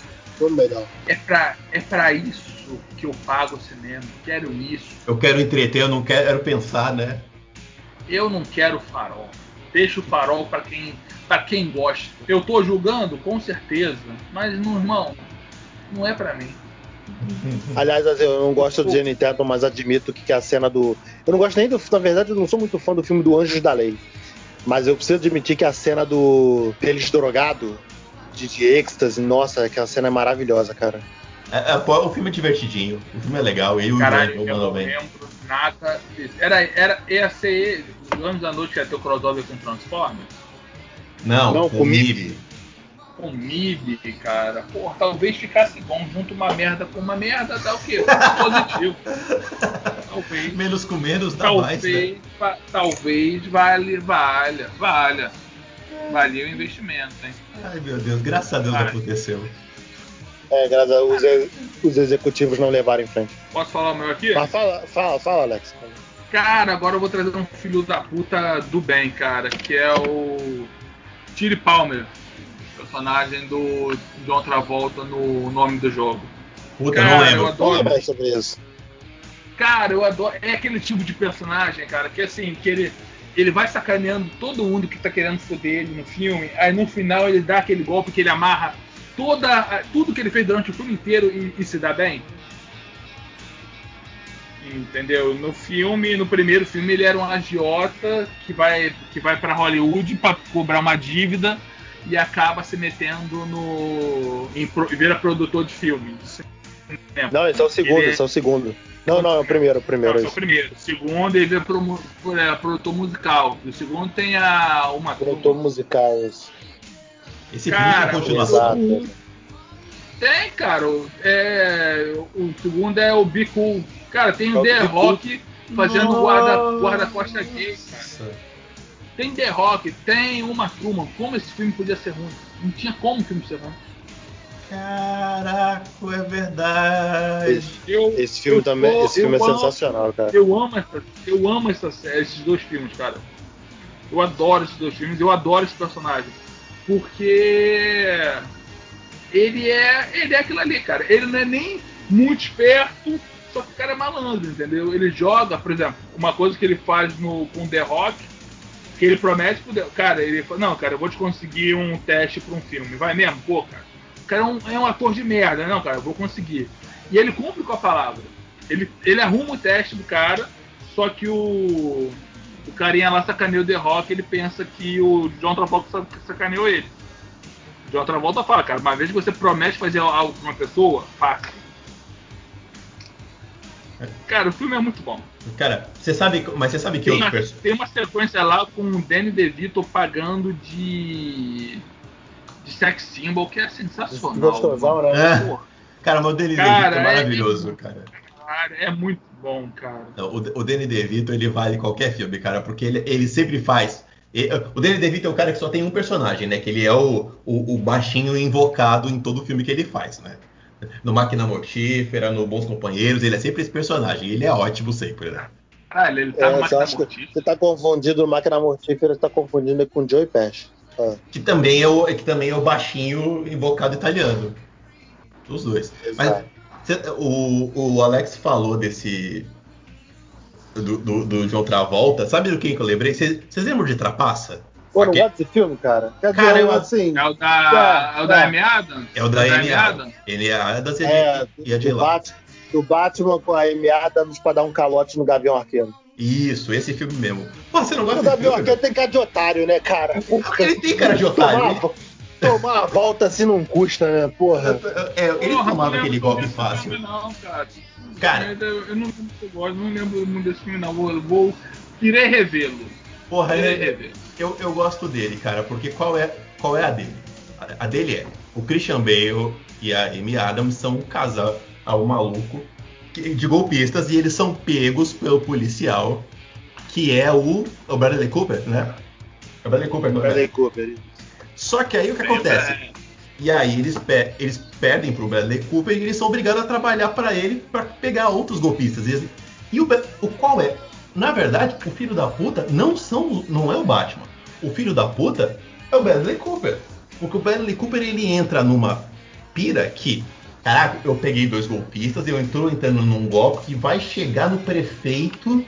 É pra, é pra isso que eu pago o cinema. Quero isso. Eu quero entreter, eu não quero pensar, né? Eu não quero farol. Deixa o farol para quem para quem gosta. Eu tô julgando, com certeza, mas, meu irmão, não é para mim. Aliás, eu não gosto do Jenny Tatum, mas admito que a cena do. Eu não gosto nem do. Na verdade, eu não sou muito fã do filme do Anjos da Lei. Mas eu preciso admitir que a cena do. deles drogado, de, de êxtase, nossa, aquela cena é maravilhosa, cara. É, é, o filme é divertidinho, o filme é legal, e o Caralho, eu não lembro nada disso. Era, era, ia ser. Os anos da noite ia ter o crossover com Transformers? Não, não com, com MIB. Com MIB, cara. Porra, talvez ficasse bom junto uma merda com uma merda, dá o quê? Positivo. talvez. Menos com menos dá talvez, mais. Né? Talvez vale, valha, valha. Valia o investimento, hein? Ai meu Deus, graças a Deus vale. aconteceu. É, graças a os, os executivos não levaram em frente. Posso falar o meu aqui? Ah, fala, fala, fala, Alex. Cara, agora eu vou trazer um filho da puta do bem, cara, que é o Tilly Palmer, personagem do John Travolta no nome do jogo. Puta, cara, não lembro. Eu adoro mais sobre isso. Cara, eu adoro. É aquele tipo de personagem, cara, que assim, que ele, ele vai sacaneando todo mundo que tá querendo foder ele no filme. Aí no final ele dá aquele golpe que ele amarra toda, tudo que ele fez durante o filme inteiro e, e se dá bem. Entendeu? No filme, no primeiro filme, ele era um agiota que vai, que vai para Hollywood para cobrar uma dívida e acaba se metendo no. Em, vira produtor de filme. Não, esse é o segundo, ele... esse é o segundo. Não, não, é o primeiro, o primeiro. Não, é o primeiro. O segundo ele é, pro, é produtor musical. O segundo tem a uma. Produtor musical. Esse cara, filme é continuação. Tem, cara. É, o segundo é o Be Cool. Cara, tem o The Rock fazendo guarda, guarda-costa gay, cara. Tem The Rock, tem uma Truman. Como esse filme podia ser ruim? Não tinha como o filme ser ruim. Caraca, é verdade. Esse, eu, esse filme eu também, tô, esse filme é amo, sensacional, cara. Eu amo, essa, eu amo essa, esses dois filmes, cara. Eu adoro esses dois filmes, eu adoro esse personagem. Porque ele é, ele é aquilo ali, cara. Ele não é nem muito esperto, só que o cara é malandro, entendeu? Ele joga, por exemplo, uma coisa que ele faz no, com The Rock, que ele promete pro The, Cara, ele fala, não, cara, eu vou te conseguir um teste pra um filme. Vai mesmo? Pô, cara. O cara é um, é um ator de merda, não, cara, eu vou conseguir. E ele cumpre com a palavra. Ele, ele arruma o teste do cara, só que o, o carinha lá sacaneou The Rock, ele pensa que o John Travolta sacaneou ele. John Travolta fala, cara, uma vez que você promete fazer algo pra uma pessoa, faça. Cara, o filme é muito bom. Cara, você sabe, mas você sabe que Tem outro uma, perso- tem uma sequência lá com o Danny DeVito pagando de. de sex symbol que é sensacional. Gostosão, né? É. Cara, mas o Danny Cara, DeVito é é- maravilhoso, cara. cara, é muito bom, cara. Não, o, o Danny DeVito, ele vale qualquer filme, cara, porque ele, ele sempre faz. e- o Danny DeVito é o cara que só tem um personagem, né? Que ele é o, o, o baixinho invocado em todo filme que ele faz, né? No Máquina Mortífera, no Bons Companheiros, ele é sempre esse personagem. Ele é ótimo sempre, né? Caralho, ele tá É, no você Máquina acha que você tá confundindo o Máquina Mortífera, você tá confundindo com o Joey Pesci. Ah, Que também é o, que também é o baixinho invocado italiano. Os dois. Mas exato. cê- o, o Alex falou desse. Do, do, do John Travolta. Sabe do que que eu lembrei? Vocês lembram de Trapaça? Pô, não gosta desse filme, cara? Quer Cara, eu- assim, É o da, É, é o da é. Amy Adams? É o da Amy Adams. Ele é a Adams e a é, e a do, J. Do Batman com a Amy Adams pra dar um calote no Gavião Arqueiro. Isso, esse filme mesmo. Pô, você não gosta O desse Gavião filme? Arqueiro tem cara de otário, né, cara? Ele tem cara de otário. Tomar, tomar a volta assim não custa, né, porra? É, ele Porra, tomava não aquele golpe desse fácil. filme, Não, cara. Cara. Eu, eu não eu gosto, não lembro muito desse filme, não. Vou, vou irei revê-lo. Porra, Irei é- rever. Eu, eu gosto dele, cara, porque qual é, qual é a dele? A, a dele é o Christian Bale e a Amy Adams são um casal um maluco que- de golpistas e eles são pegos pelo policial que é o, o Bradley Cooper, né? É o Bradley Cooper, não é? Bradley Cooper. Só que aí o que acontece? É, E aí eles, pe- eles perdem pro Bradley Cooper e eles são obrigados a trabalhar para ele para pegar outros golpistas. E, eles- e o, o qual é? Na verdade, o filho da puta não são, não é o Batman. O filho da puta é o Bradley Cooper. Porque o Bradley Cooper ele entra numa pira que, caraca, eu peguei dois golpistas, eu entrou entrando num golpe que vai chegar no prefeito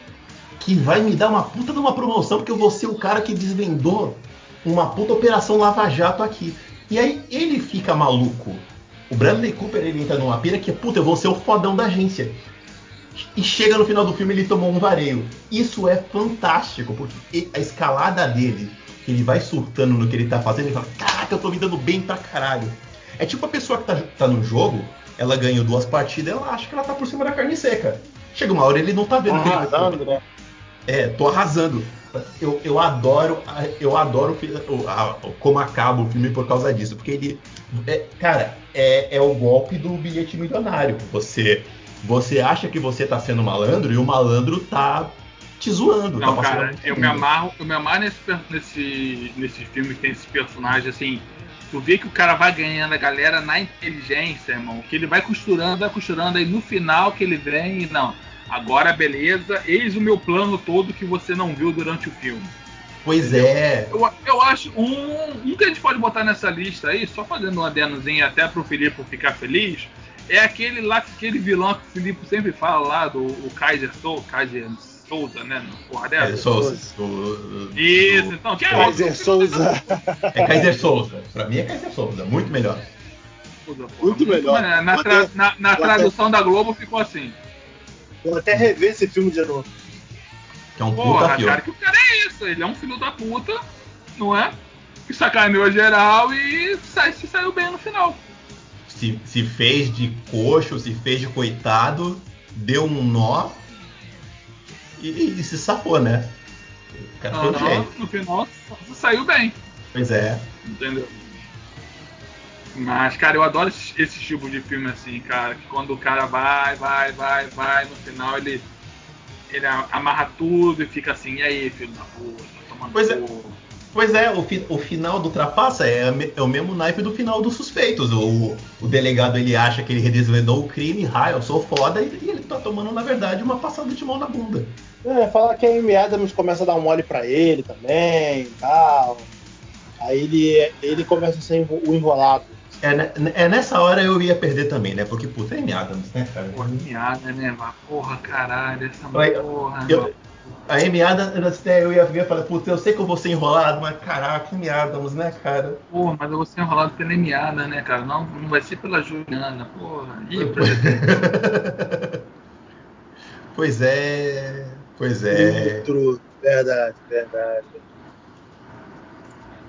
que vai me dar uma puta de uma promoção porque eu vou ser o cara que desvendou uma puta operação Lava Jato aqui. E aí ele fica maluco. O Bradley Cooper ele entra numa pira que, puta, eu vou ser o fodão da agência. E chega no final do filme ele tomou um vareio. Isso é fantástico, porque a escalada dele, que ele vai surtando no que ele tá fazendo, ele fala, caraca, eu tô me dando bem pra caralho. É tipo a pessoa que tá, tá no jogo, ela ganhou duas partidas, ela acha que ela tá por cima da carne seca. Chega uma hora ele não tá vendo que ele Arrasando, né? é, tô arrasando. Eu, eu adoro, eu adoro o- a- como acaba o filme por causa disso, porque ele, é, cara, é, é o golpe do bilhete milionário. Você, você acha que você tá sendo malandro e o malandro tá te zoando. Não, tá cara, eu me amarro, eu me amarro nesse, nesse, nesse filme que tem esse personagem assim. Tu vê que o cara vai ganhando a galera na inteligência, irmão. Que ele vai costurando, vai costurando, aí no final que ele vem e não. Agora beleza, eis o meu plano todo que você não viu durante o filme. Pois é. Eu, eu acho um, um que a gente pode botar nessa lista aí, só fazendo um adenozinho até pro Filipe ficar feliz, é aquele lá, aquele vilão que o Filipe sempre fala lá, do o Kaiser, Sou, Kaiser Souza, né? Porra dessa. É, Souza. do- do- Isso, então, que é Kaiser Souza. é Kaiser Souza. Pra mim é Kaiser Souza, muito melhor. Porra. Muito melhor. Na, tra- na- na tradução da Globo ficou assim. Vou até rever esse filme de novo. Que é um puta Porra, filme. cara, que o cara é isso. Ele é um filho da puta, não é? Que sacaneou geral e sai, se saiu bem no final. Se, se fez de coxo, se fez de coitado, deu um nó e, e se safou, né? O cara foi um Aham, gênio. no final saiu bem. Pois é. Entendeu? Mas, cara, eu adoro esse, tipo de filme assim, cara. Que quando o cara vai, vai, vai, vai, no final ele, ele amarra tudo e fica assim, e aí, filho da puta, tomando Pois é. Cu?" Pois é, o, fi- o final do Trapaça é, é o mesmo naipe do final dos Suspeitos. O, o delegado ele acha que ele desvendou o crime, ah, eu sou foda, e, e ele tá tomando, na verdade, uma passada de mão na bunda. É, fala que a Amy Adams começa a dar um mole pra ele também e tal. Aí ele, ele começa a ser o enrolado. é, é, nessa hora eu ia perder também, né? Porque, puta, é Amy Adams, né, cara? Porra, miada, né? Mas, porra, caralho, essa porra. eu- a né, eu ia, eu ia falar, puta, eu sei que eu vou ser enrolado, mas caraca, Amy Adams, né, cara? Porra, mas eu vou ser enrolado pela miada, né, cara? Não, não vai ser pela Juliana, porra. Ih, pois é, pois é. True, verdade, verdade.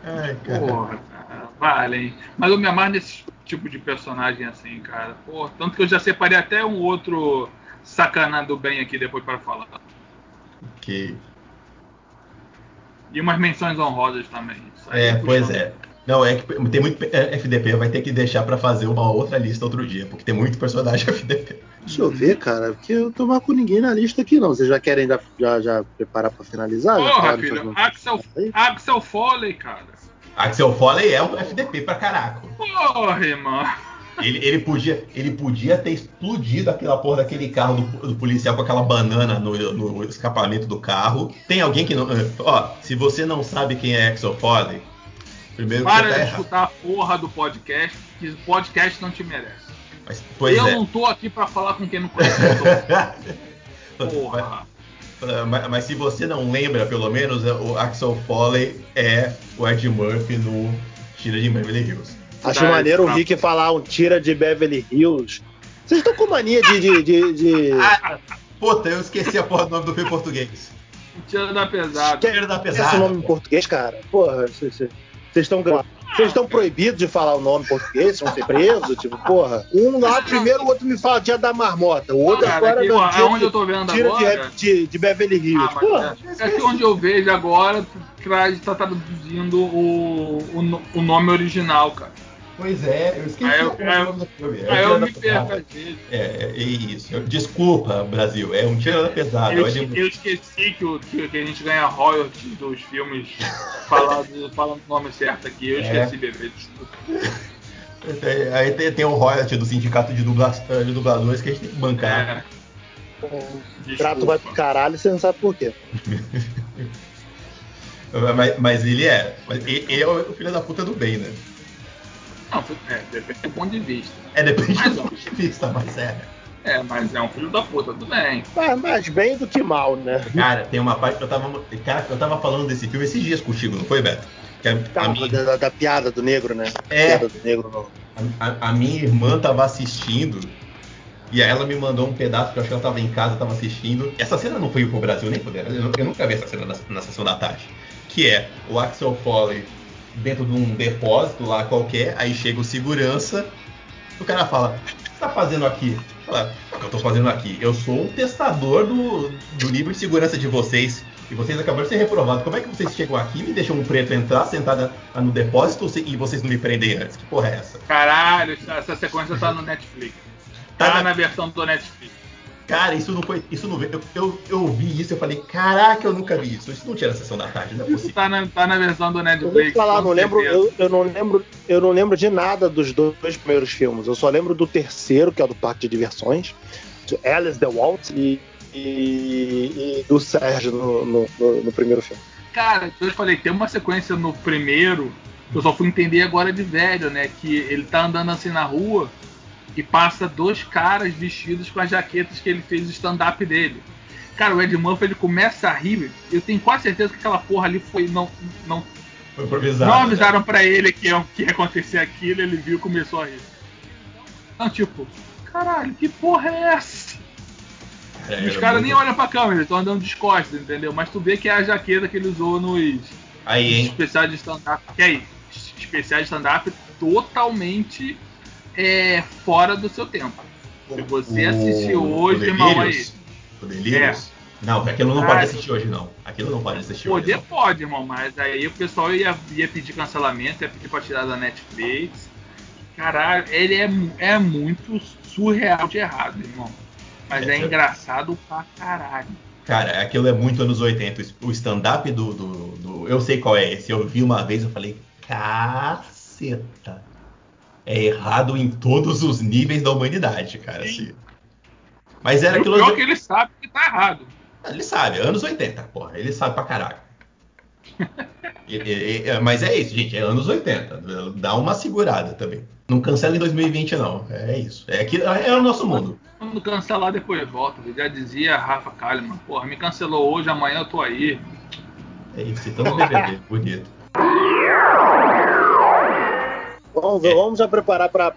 Ai, cara. Porra, cara, vale, hein? Mas eu me amarro nesse tipo de personagem assim, cara. Porra, tanto que eu já separei até um outro sacanado bem aqui depois para falar. Que... E umas menções honrosas também. É, pois é. Não, é que tem muito é, FDP, vai ter que deixar pra fazer uma outra lista outro dia, porque tem muito personagem FDP. Deixa eu ver, cara, porque eu tô mais com ninguém na lista aqui, não. Vocês já querem já, já, já preparar pra finalizar? Porra, filho, Axel? Axel Foley, cara. Axel Foley é um FDP pra caraca. Porra, irmão. Ele, ele, podia, ele podia ter explodido aquela porra daquele carro do, do policial com aquela banana no, no escapamento do carro. Tem alguém que não. Ó, se você não sabe quem é Axel Foley, primeiro Para de tá errado. escutar a porra do podcast, que o podcast não te merece. Mas, eu é. não tô aqui pra falar com quem não conhece. Porra. Mas, mas se você não lembra, pelo menos, o Axel Foley é o Ed Murphy no Tira de Beverly Hills. Acho Tá, maneiro o. Rick falar um tira de Beverly Hills. Vocês estão com mania de. de, de, de- Ah, puta, eu esqueci a porra do nome do filme em português. Tira da pesada. Tira da Esse pesada. nome em português, cara? Porra, vocês estão. Vocês estão proibidos de falar o nome em português? Vão ser presos? Tipo, porra. Um lá primeiro, o outro me fala dia da marmota. O outro Cara, agora aqui, não, dia aonde de- eu tô vendo tira agora. de, de, de Beverly Hills. Ah, porra. é, é que onde eu vejo agora traz, tá traduzindo o, o, o nome original, cara. Pois é, eu esqueci Aí eu- nome do filme. É o eu da me Pesada. perco às vezes. É, é, é isso. Desculpa, Brasil. É um tira da pesada. Eu, é esque- Ed- eu esqueci que, o- que- que a gente ganha royalties dos filmes falando, falando o nome certo aqui. Eu É. esqueci, bebê, desculpa. Aí tem, tem o royalty do sindicato de, dubla, de dubladores que a gente tem que bancar. É, O trato vai pro caralho e você não sabe por quê. Mas, mas ele é. Mas ele é o filho da puta do bem, né? Não, é, depende do ponto de vista. É, depende Mas do ponto de vista, mas é. É, mas é um filho da puta, tudo bem. Mas mais bem do que mal, né? Cara, tem uma parte que eu tava. Cara, eu tava falando desse filme esses dias contigo, não foi, Beto? Que a, a Tá, minha, da, da- da piada do negro, né? É. Piada do negro a- a minha irmã tava assistindo. E aí ela me mandou um pedaço que eu acho que ela tava em casa, tava assistindo. Essa cena não foi pro Brasil nem poder. Eu, eu nunca vi essa cena na, na sessão da tarde. Que é o Axel Foley dentro de um depósito lá qualquer, aí chega o segurança, o cara fala, o que você tá fazendo aqui? Fala, o que eu tô fazendo aqui? Eu sou um testador do, do livro de segurança de vocês. E vocês acabaram de ser reprovados. Como é que vocês chegam aqui e me deixam um preto entrar, sentar na- no depósito e vocês não me prendem antes? Que porra é essa? Caralho, essa- essa sequência tá no Netflix. Tá Tá na- na versão do Netflix. Cara, isso não foi. Isso não. Eu, eu, eu vi isso, eu falei, caraca, eu nunca vi isso. Isso não tinha na sessão da tarde, não é Isso possível. tá na, tá na versão do Eu Netflix. vou te falar, não lembro, eu, eu não lembro, eu não lembro de nada dos dois primeiros filmes. Eu só lembro do terceiro, que é o do Parque de Diversões, de Alice the Waltz e, e- e do Sérgio no, no- no- no primeiro filme. Cara, eu falei, tem uma sequência no primeiro, que eu só fui entender agora de velho, né? Que ele tá andando assim na rua e passa dois caras vestidos com as jaquetas que ele fez o stand-up dele. Cara, o Ed Murphy ele começa a rir. Eu tenho quase certeza que aquela porra ali foi. Não, não, Foi improvisado. não né? avisaram pra ele que ia, que ia acontecer aquilo, ele viu e começou a rir. Então, tipo, caralho, que porra é essa? É, Os caras nem muito- olham pra câmera, eles estão andando de costas, entendeu? Mas tu vê que é a jaqueta que ele usou nos, Aí, hein? especiais de stand-up. Que aí, especiais de stand-up totalmente é, fora do seu tempo. Se você O- assistiu hoje, o irmão, aí. O Delírios? Não, aquilo não Ah, pode é. assistir hoje, não. Aquilo não pode assistir Poder hoje. pode, irmão, mas aí o pessoal ia, ia pedir cancelamento, ia pedir pra tirar da Netflix. Caralho, ele é, é muito surreal de errado, irmão. Mas é, É. engraçado pra caralho. Cara, aquilo é muito anos 80. O stand-up do, do, do- Eu sei qual é esse. Eu vi uma vez eu falei, caceta. É errado em todos os níveis da humanidade, cara. Sim. Assim. Mas era o aquilo. pior é que ele sabe que tá errado. Ele sabe, anos 80, porra. Ele sabe pra caralho. É, mas é isso, gente. É anos 80. Dá uma segurada também. Não cancela em 2020, não. É isso. É, que, é o nosso mundo. Quando cancelar, depois volta. Já dizia Rafa Kalimann. Porra, me cancelou hoje, amanhã eu tô aí. É isso. Citando BBB. Bonito. Vamos, É. vamos já preparar para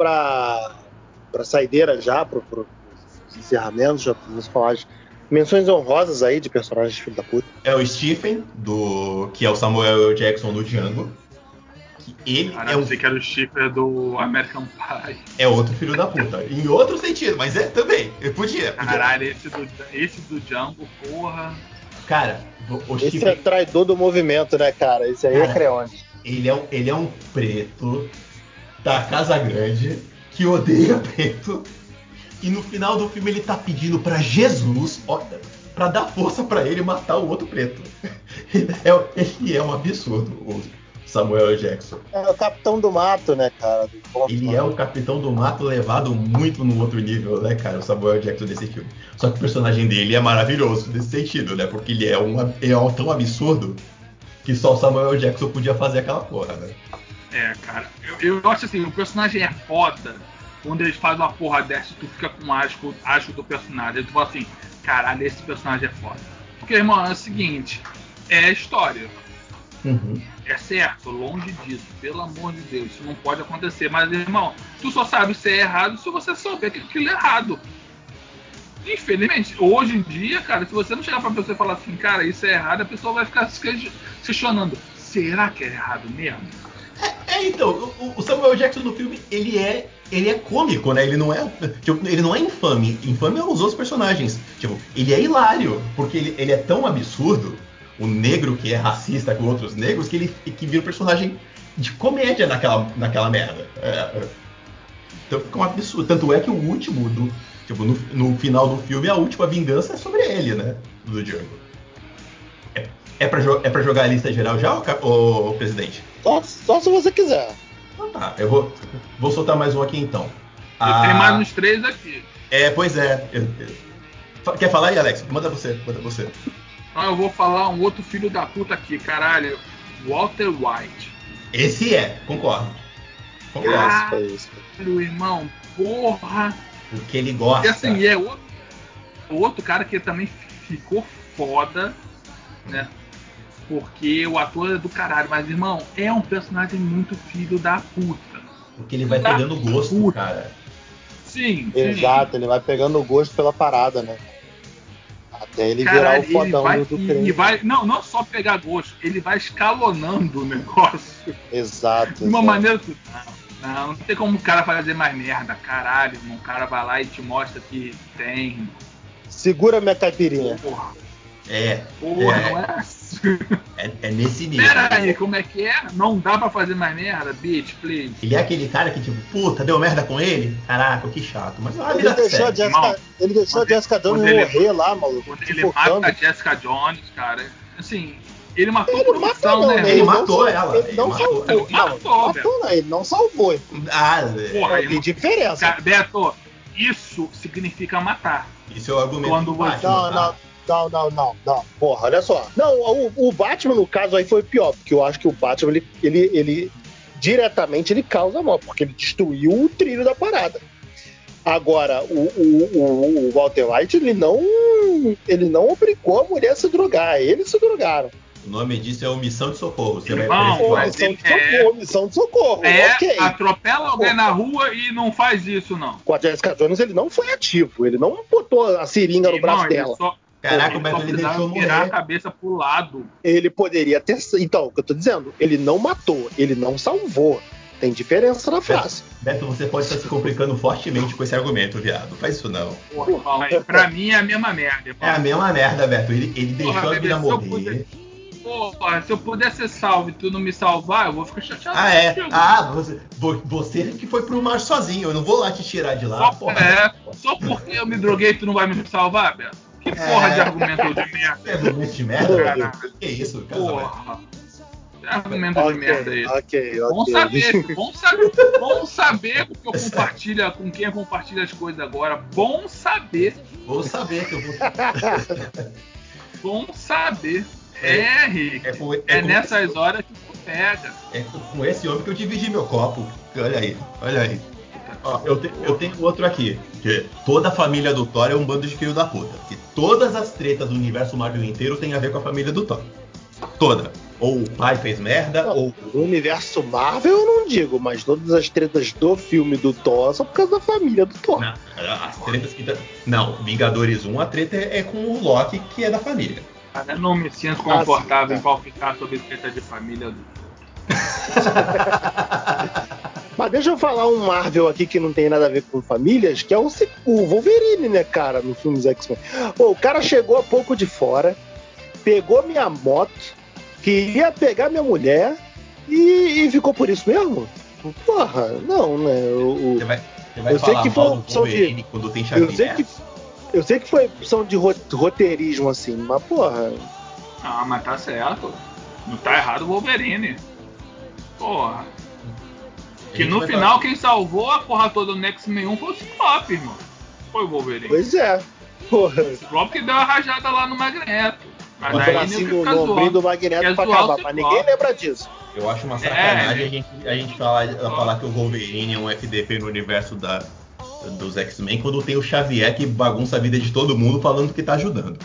para saideira já, para os encerramentos, já vamos falar as menções honrosas aí de personagens filho da puta. É o Stephen, do, que é o Samuel Jackson do Django. Que ele é, eu um, sei que era o shipper do American Pie. é outro filho da puta. Em outro sentido, mas é também. Eu podia. podia. Caralho, esse do, esse do Django, porra. Cara, o, o Esse é Stephen, traidor do movimento, né, cara? Esse aí é Cara. Creone. ele, é um, ele é um preto da Casa Grande que odeia preto. E no final do filme ele tá pedindo pra Jesus, ó, pra dar força pra ele matar o outro preto. Ele é, ele é um absurdo, o Samuel Jackson. É o capitão do mato, né, cara? Ele é o capitão do mato levado muito no outro nível, né, cara? O Samuel Jackson desse filme. Só que o personagem dele é maravilhoso nesse sentido, né? Porque ele é, um, é um tão absurdo que só o Samuel Jackson podia fazer aquela porra, né? É, cara. Eu, eu acho assim, o personagem é foda. Quando eles fazem uma porra dessa, tu fica com asco, asco do personagem. Tu fala assim, caralho, esse personagem é foda. Porque, irmão, é o seguinte, é a história. Uhum. É certo, longe disso, pelo amor de Deus, isso não pode acontecer. Mas, irmão, tu só sabe se é errado se você souber que aquilo é errado. Infelizmente, hoje em dia, cara, se você não chegar pra pessoa e falar assim, cara, isso é errado, a pessoa vai ficar se questionando, será que é errado mesmo? É, então, o, Samuel Jackson no filme, ele é. Ele é cômico, né? Ele não é. Tipo, ele não é infame. Infame é os outros personagens. Tipo, ele é hilário, porque ele, ele é tão absurdo, o negro que é racista com outros negros, que ele que vira um personagem de comédia naquela, naquela merda. É. então fica um absurdo. Tanto é que o último do. Tipo, no, no final do filme, a última vingança é sobre ele, né? Do Django. É, é, pra, jo- é pra jogar a lista geral já, ô, presidente? Só, só se você quiser. Então tá, eu vou, vou soltar mais um aqui então. Eu Ah, tenho mais uns três aqui. É, pois é. eu- eu- Quer falar aí, Alex? Manda você, manda você. Então eu vou falar um outro filho da puta aqui, caralho. Walter White. Esse é, concordo. Concordo. Ah. Isso, foi isso. Meu irmão, porra. Porque ele gosta. E assim, é outro, outro cara que também ficou foda, né? Porque o ator é do caralho, mas irmão, é um personagem muito filho da puta. Porque ele vai Ah, pegando gosto, puta. cara. Sim, sim. Exato, ele vai pegando o gosto pela parada, né? Até ele virar Caralho, o fodão vai, do e, creme. e vai, não, não só pegar gosto, ele vai escalonando o negócio Exato. de uma exato. maneira. que- Não, não, não tem como o cara fazer mais merda, caralho, irmão. O cara vai lá e te mostra que tem. Segura minha caipirinha. Porra, É, porra, É. não é assim. É, é nesse nível. Pera aí, como é que é? Não dá pra fazer mais merda? Bitch, please. Ele é aquele cara que, tipo, puta, deu merda com ele? Caraca, que chato. Mas a Ele deixou, a. Jessica, ele deixou a ele- Jessica Jones ele- morrer lá, maluco. Quando ele sufocando. mata a Jessica Jones, cara, assim, ele matou Ele a produção, matou, não, né? Ele não matou ela, Ele ele não matou. salvou. Ele não, matou, matou, não, ele não salvou. Ah, Porra, é, Tem irmão. diferença. Cara, Beto, isso significa matar. isso é o argumento Quando do você- Não, tá? não. Não, não, não, não. Porra, olha só. Não, o, o Batman, no caso aí, foi pior, porque eu acho que o Batman, ele, ele, ele diretamente ele causa mal, porque ele destruiu o trilho da parada. Agora, o, o, o, o Walter White, ele não, ele não obrigou a mulher a se drogar, eles se drogaram. O nome disso é omissão de socorro. Você vai Irmão, mas Omissão de socorro, omissão de socorro, É, ok. atropela alguém na rua e não faz isso, não. Com a Jessica Jones, ele não foi ativo, ele não botou a seringa no Irmão, braço ele dela. Só, Caraca, o ele Beto ele deixou virar a cabeça pro lado. Ele poderia ter. Então, o que eu tô dizendo, ele não matou, ele não salvou. Tem diferença na frase. Beto, você pode estar se complicando fortemente com esse argumento, viado. Faz isso não. Porra, mas pra mim é a mesma merda. irmão. É a mesma merda, Beto. Ele, ele deixou Porra, a vida morrer. Porra, se eu puder ser salvo e tu não me salvar, eu vou ficar chateado. Ah, é? contigo. Ah, você, vo- você que foi pro mar sozinho. Eu não vou lá te tirar de lá, Só, porra. é, só porque eu me droguei tu não vai me salvar, Beto? Que porra É. de argumento de merda? É argumento de merda. Que isso, cara? Porra. Que argumento de merda é esse? ok, Bom saber, bom saber, bom saber porque eu compartilho com quem eu compartilho as coisas agora. Bom saber, Vou saber que eu vou. bom saber. É, Rick. É, com- é É com- nessas horas que tu pega. É com esse homem que eu dividi meu copo. Olha aí, olha aí. Ó, eu, te- eu tenho outro aqui. Que toda a família do Thor é um bando de filho da puta. Que todas as tretas do universo Marvel inteiro tem a ver com a família do Thor. Toda. Ou o pai fez merda, ou. No universo Marvel eu não digo, mas todas as tretas do filme do Thor são por causa da família do Thor. Não, as tretas que. tá- Não, Vingadores 1, a treta é é com o Loki, que é da família. Cara, eu não me sinto Ah, confortável sim, em palpitar sobre treta de família do. Mas deixa eu falar um Marvel aqui que não tem nada a ver com famílias, que é o, Wolverine, né, cara, no filme dos X-Men. O cara chegou há pouco de fora, pegou minha moto, queria pegar minha mulher e, e ficou por isso mesmo? Porra, não, né? O, Você vai, você vai Eu sei falar que foi opção de- quando tem eu, sei que, eu sei que foi opção de ro- roteirismo, assim, mas porra. Ah, mas tá certo. Não tá errado o Wolverine. Porra. Que no final falar- quem salvou a porra toda do X-Men 1 foi o Ciclope, irmão. Foi o Wolverine. Pois é. Porra. O Ciclope que deu a rajada lá no Magneto. Mas O aí no, do Magneto pra acabar, mas ninguém lembra disso. Eu acho uma sacanagem É, a gente, a gente falar, falar que o Wolverine é um FDP no universo da, dos X-Men quando tem o Xavier que bagunça a vida de todo mundo falando que tá ajudando.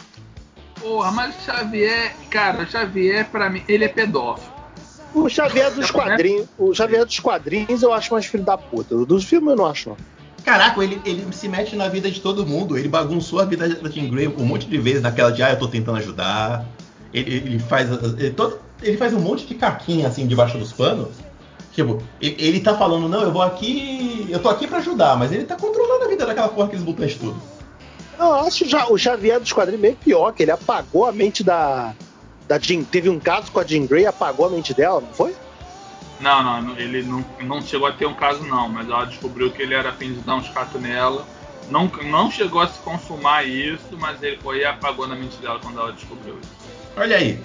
Porra, mas o Xavier, cara, o Xavier pra mim, ele é pedófilo. O Xavier dos quadrinhos, o Xavier dos quadrinhos eu acho mais filho da puta. Dos filmes eu não acho, não. Caraca, ele, ele se mete na vida de todo mundo. Ele bagunçou a vida da Jean Grey um monte de vezes naquela de ah, eu tô tentando ajudar. Ele, ele faz. Ele, todo- ele faz um monte de caquinha assim debaixo dos panos. Tipo, ele, ele tá falando, não, eu vou aqui. Eu tô aqui pra ajudar, mas ele tá controlando a vida daquela porra, aqueles mutantes tudo. Eu acho já o Xavier dos quadrinhos meio pior, que ele apagou a mente da. Da Jean. Teve um caso com a Jean Grey, apagou a mente dela, não foi? Não, não, ele não, não chegou a ter um caso não, mas ela descobriu que ele era afim de dar uns catos nela. Não, não chegou a se consumar isso, mas ele foi e apagou na mente dela quando ela descobriu isso. Olha aí.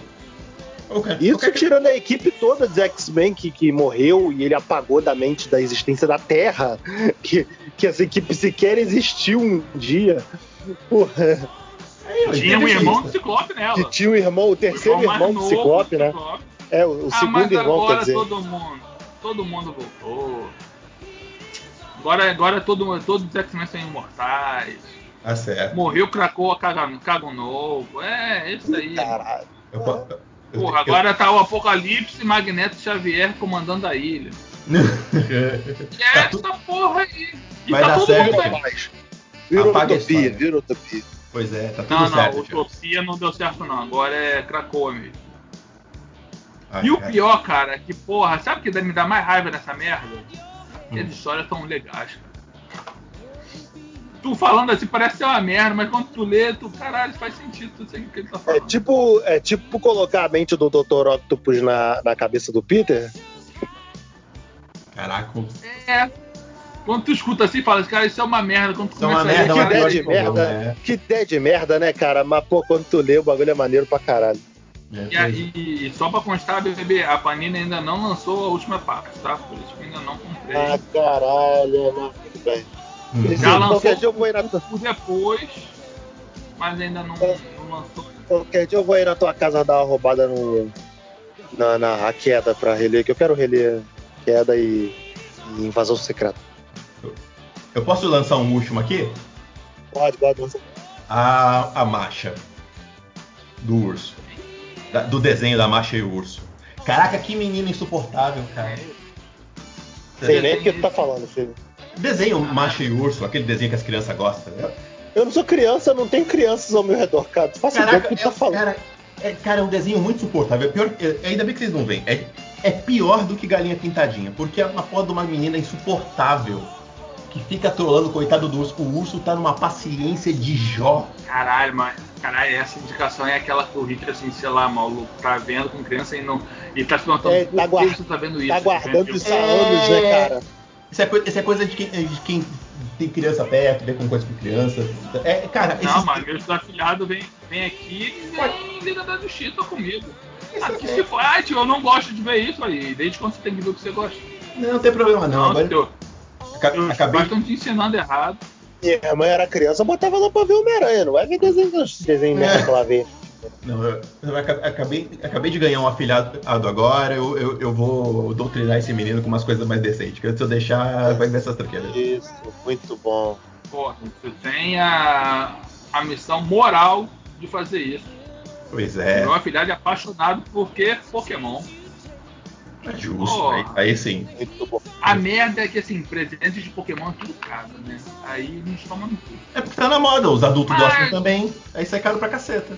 Ok, Isso ok. tirando a equipe toda dos X-Men que, que morreu e ele apagou da mente da existência da Terra, que, que essa equipe sequer existiu um dia. Porra, Aí, ó, Tinha um teve irmão isso. do Ciclope nela. que tinha o irmão, o terceiro O mais irmão do Ciclope, né? Ciclope. É, o, o ah, segundo mas irmão, agora quer dizer. todo mundo, todo mundo voltou. Agora, agora todo, todos os X-Men são imortais. Tá certo. Morreu, cracou, caga, caga novo. É, isso aí. Caralho. Eu, po- eu- Porra, eu- agora tá o Apocalipse, Magneto e Xavier comandando a ilha. Que é Tá essa tu- porra aí. E Vai tá dar todo certo, mundo aí. Virou utopia, virou utopia. Pois é, tá tudo Não, não, certo. Thiago. Utopia não deu certo não. Agora é Krakoa mesmo. Ai, E o cara. pior, cara, é que, porra, sabe o que me dá mais raiva nessa merda? Que Hum. as histórias tão legais, cara. Tu falando assim parece ser uma merda, mas quando tu lê, tu, caralho, faz sentido, tu sei o que ele tá É falando. tipo, é tipo colocar a mente do Dr. Octopus na, na cabeça do Peter. Caraca, É. Quando tu escuta assim, fala, cara, isso é uma merda. Quando tu Isso é uma começa merda, a que ler, ideia pior de merda. né? Que ideia de merda, né, cara? Mas, pô, quando tu lê, o bagulho é maneiro pra caralho. É, E, aí, e só pra constar, bebê, a Panini ainda não lançou a última parte, tá? Por isso que eu ainda não comprei. Ah, caralho, bem. Hum. Já lançou qualquer dia eu vou ir na tua, depois, mas ainda não, É. não lançou. qualquer dia eu vou ir na tua casa dar uma roubada no, na, na a queda pra reler, que eu quero reler queda e, e invasão secreta. Eu posso lançar um último aqui? Pode, pode, pode. A, a marcha do urso. Da- do desenho da marcha e o urso. Caraca, que menino insuportável, cara. Sei nem o que tu tá falando, filho. Desenho macho e urso, aquele desenho que as crianças gostam. né? Eu não sou criança, não tenho crianças ao meu redor, cara. Tu faça ideia do Caraca, que tu tá é, falando. cara, é, cara, é um desenho muito insuportável. É pior, é- ainda bem que vocês não veem. É, é pior do que Galinha Pintadinha, porque é uma foto de uma menina insuportável que fica trolando o coitado do urso. O urso tá numa paciência de Jó. Caralho, mas caralho, essa indicação é aquela que o Hitler, assim, sei lá, maluco, tá vendo com criança e não. E tá se perguntando É, por tá que tá vendo isso. Tá guardando isso há anos, né, cara? Isso é, coi- isso é coisa de quem, de quem tem criança perto, vê com coisa com criança. É, cara, Não, esses- mas meus afilhados vêm vem aqui e vem Liga da Justiça comigo. Isso Aqui é- se for, ah, tio, eu não gosto de ver isso aí. Desde quando você tem que ver o que você gosta? Não, não tem problema não. Não, Agora, tio, aca- os acabei, pais estão te ensinando errado. Minha mãe era criança, eu botava ela pra ver Homem-Aranha. Não vai ver desenho, desenho merda que ela vê. Não, eu, eu aca- acabei, acabei de ganhar um afilhado agora, eu, eu, eu vou doutrinar esse menino com umas coisas mais decentes. Que se eu deixar, vai ver essas tranqueiras. Isso, muito bom. Pô, você tem a, a missão moral de fazer isso. Pois é, Meu afilhado é apaixonado por quê? Pokémon. É justo. Pô. Aí, aí sim. A merda é que, assim, presentes de Pokémon é tudo caro, né? Aí nos toma no cu. É porque tá na moda, os adultos Mas- gostam também. Aí sai caro pra caceta.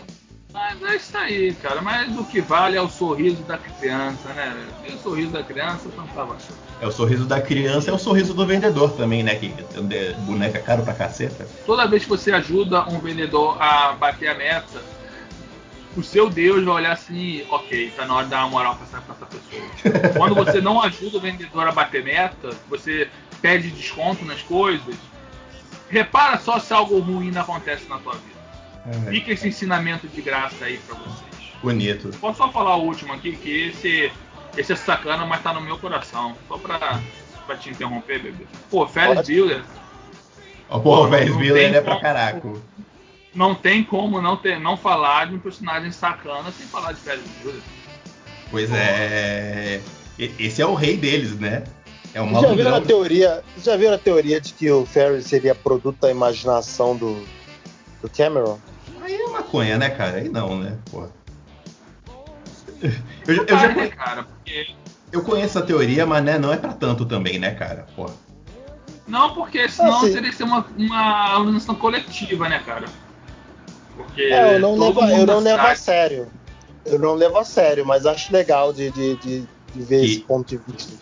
Mas é isso aí, cara. Mas o que vale é o sorriso da criança, né? E o sorriso da criança não tava achando. É o sorriso da criança, é o sorriso do vendedor também, né? Que é boneca caro pra caceta. Toda vez que você ajuda um vendedor a bater a meta, o seu Deus vai olhar assim, ok, tá na hora de dar uma moral pra essa, pra essa pessoa. Quando você não ajuda o vendedor a bater meta, você pede desconto nas coisas, repara só se algo ruim acontece na tua vida. É, Fica esse ensinamento de graça aí pra vocês. bonito. Posso só falar o último aqui, que esse, esse é sacana, mas tá no meu coração. Só pra, pra te interromper, bebê. Pô, Ferris Pode. Bueller, Ó, porra, o Ferris tem Bueller é pra como. caraco. Não tem como não, ter, não falar de um personagem sacana sem falar de Ferris Bueller. Pois é. E- Esse é o rei deles, né? É um já viram a teoria? vocês já viram a teoria de que o Ferris seria produto da imaginação do, do Cameron? Aí é maconha, né, cara? Aí não, né? Porra. Eu, já- eu Vai, já né, conhe- cara? Porque, eu conheço a teoria, mas né, não é pra tanto também, né, cara? Porra. não, porque senão Assim. teria que ser uma, uma alunação coletiva, né, cara? Porque É, eu não, levo, eu não levo a sério. Eu não levo a sério, mas acho legal de, de, de, de ver E- esse ponto de vista.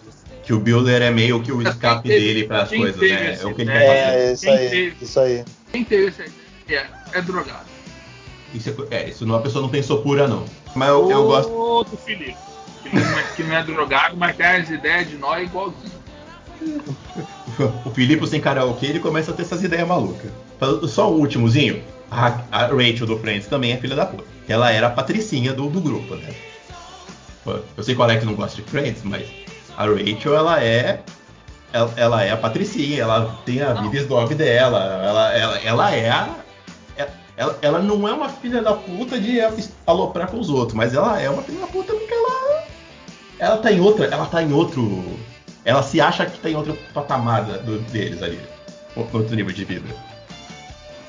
Que o Builder é meio que o escape teve- dele pras quem coisas, né? essa É o que ele quer fazer. É, isso Quem aí, teve- isso aí. Quem teve essa ideia é drogado. Isso, é, é, isso não, a pessoa não pensou pura, não. Mas eu, eu gosto. Ou do Felipe, que não, é, que não é drogado, mas tem as ideias de nós igualzinho. O Filipe sem karaokê, ele começa a ter essas ideias malucas. Falando- Só um últimozinho. A, a Rachel do Friends também é filha da puta. Ela era a patricinha do, do grupo, né? Eu sei qual é que não gosta de Friends, mas a Rachel, ela é. Ela, ela é a patricinha, ela tem a vida snob dela. Ela, ela, ela é a. Ela, ela não é uma filha da puta de aloprar com os outros, mas ela é uma filha da puta porque ela. Ela tá em outra. Ela tá em outro. Ela se acha que tá em outro patamar do- deles ali. Outro nível de vida.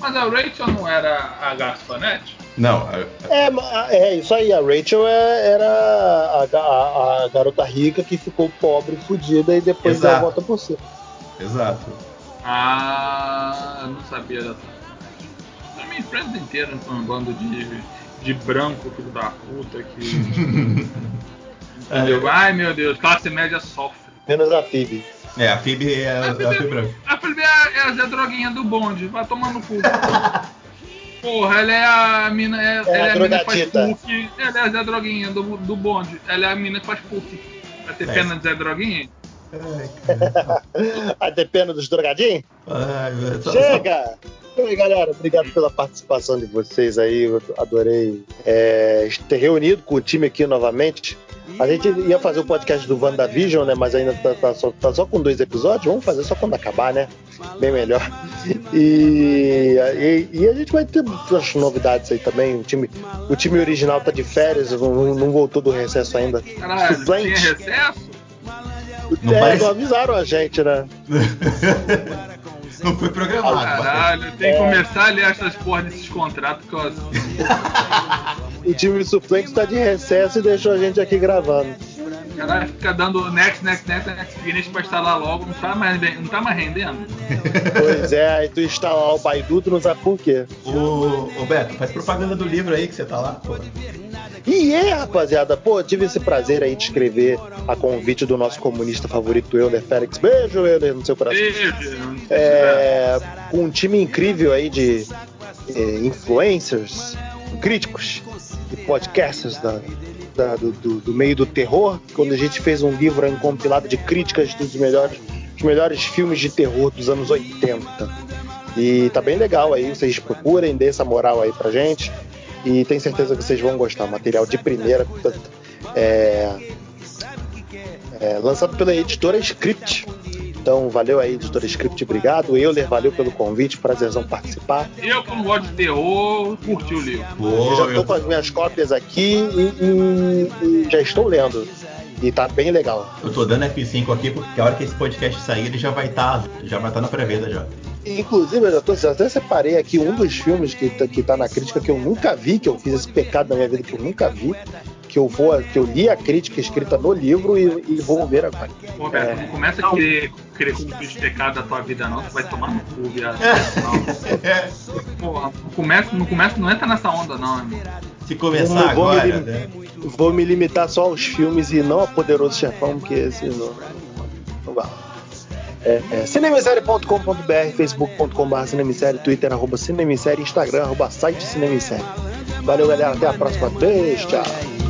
Mas a Rachel não era a garçonete? Não, a- É, é isso aí. A Rachel é- era a, a- a garota rica que ficou pobre, fudida e depois deu a Exato. volta por cima. exato. Ah, não sabia dessa. A minha empresa inteira são um bando de, de branco, filho da puta, que. Entendeu? Ai meu Deus, classe média sofre. Menos a Phoebe. É, a Phoebe é a, A é a Phoebe Phoebe, branca. a Phoebe é, a- é a Zé Droguinha do bonde, vai tomar no cu. Porra, ela é a mina. É, ela é a mina que faz. PUC. Ela é a Zé Droguinha do, do bonde. Ela é a mina que faz PUC. Vai ter É. pena de Zé Droguinha? Ai, cara. Aí depende dos drogadinhos? Ai, só- só- Chega! E aí, galera, obrigado pela participação de vocês aí. Eu adorei é, ter reunido com o time aqui novamente. A gente ia fazer o podcast do WandaVision, né? Mas ainda tá, tá só, tá só com dois episódios. Vamos fazer só quando acabar, né? Bem melhor. E, e, e a gente vai ter as novidades aí também. O time, o time original tá de férias, não, não voltou do recesso ainda. Caralho, Suplente. tinha recesso? Não é, não avisaram a gente, né? Não foi programado. Caralho, tem que começar a ler essas porra desses contratos que eu. O time suplente tá de recesso e deixou a gente aqui gravando. Caralho, fica dando next, next, next, next finish pra instalar logo, não tá mais, não tá mais rendendo. Pois é, aí tu instala lá o Baidu, tu não sabe por quê. Ô, ô Beto, faz propaganda do livro aí que você tá lá, pô. E é, rapaziada, pô, tive esse prazer aí de escrever a convite do nosso comunista favorito, Euler Félix. Beijo, Euler, no seu coração. Beijo. É, com um time incrível aí de é, influencers, críticos e podcasters da, da- do, do- do meio do terror, quando a gente fez um livro aí, um compilado de críticas dos melhores, dos melhores filmes de terror dos anos 80. E tá bem legal aí, vocês procurem, dê essa moral aí pra gente. E tenho certeza que vocês vão gostar. Material de primeira. É, é, lançado pela editora Script. Então, valeu aí, editor Script, obrigado. Euler, valeu pelo convite, prazerzão participar. Eu, não gosto de terror, curti o livro. eu já estou com as minhas cópias aqui e, e, e, já estou lendo. E tá bem legal. Eu tô dando F5 aqui porque a hora que esse podcast sair, ele já vai estar tá, já vai estar tá na pré-venda já. Inclusive, eu já tô, até separei aqui um dos filmes que, tá, que tá na crítica que eu nunca vi, que eu fiz esse pecado na minha vida que eu nunca vi, que eu vou, que eu li a crítica escrita no livro e, e vou ver agora. Pô, Beto, é... não começa a querer, querer cumprir os pecados da tua vida, não, tu vai tomar no cu, viado. Porra, não começa, não começa, não entra nessa onda, não, irmão. Se começar eu agora, me, né? Vou me limitar só aos filmes e não a Poderoso Chefão, porque esse não, não vai. É, é, cinemissérie.com.br, facebook.com.br cinemissérie, twitter arroba cinemissérie, instagram arroba site cinemissérie. Valeu galera, até a próxima vez, tchau.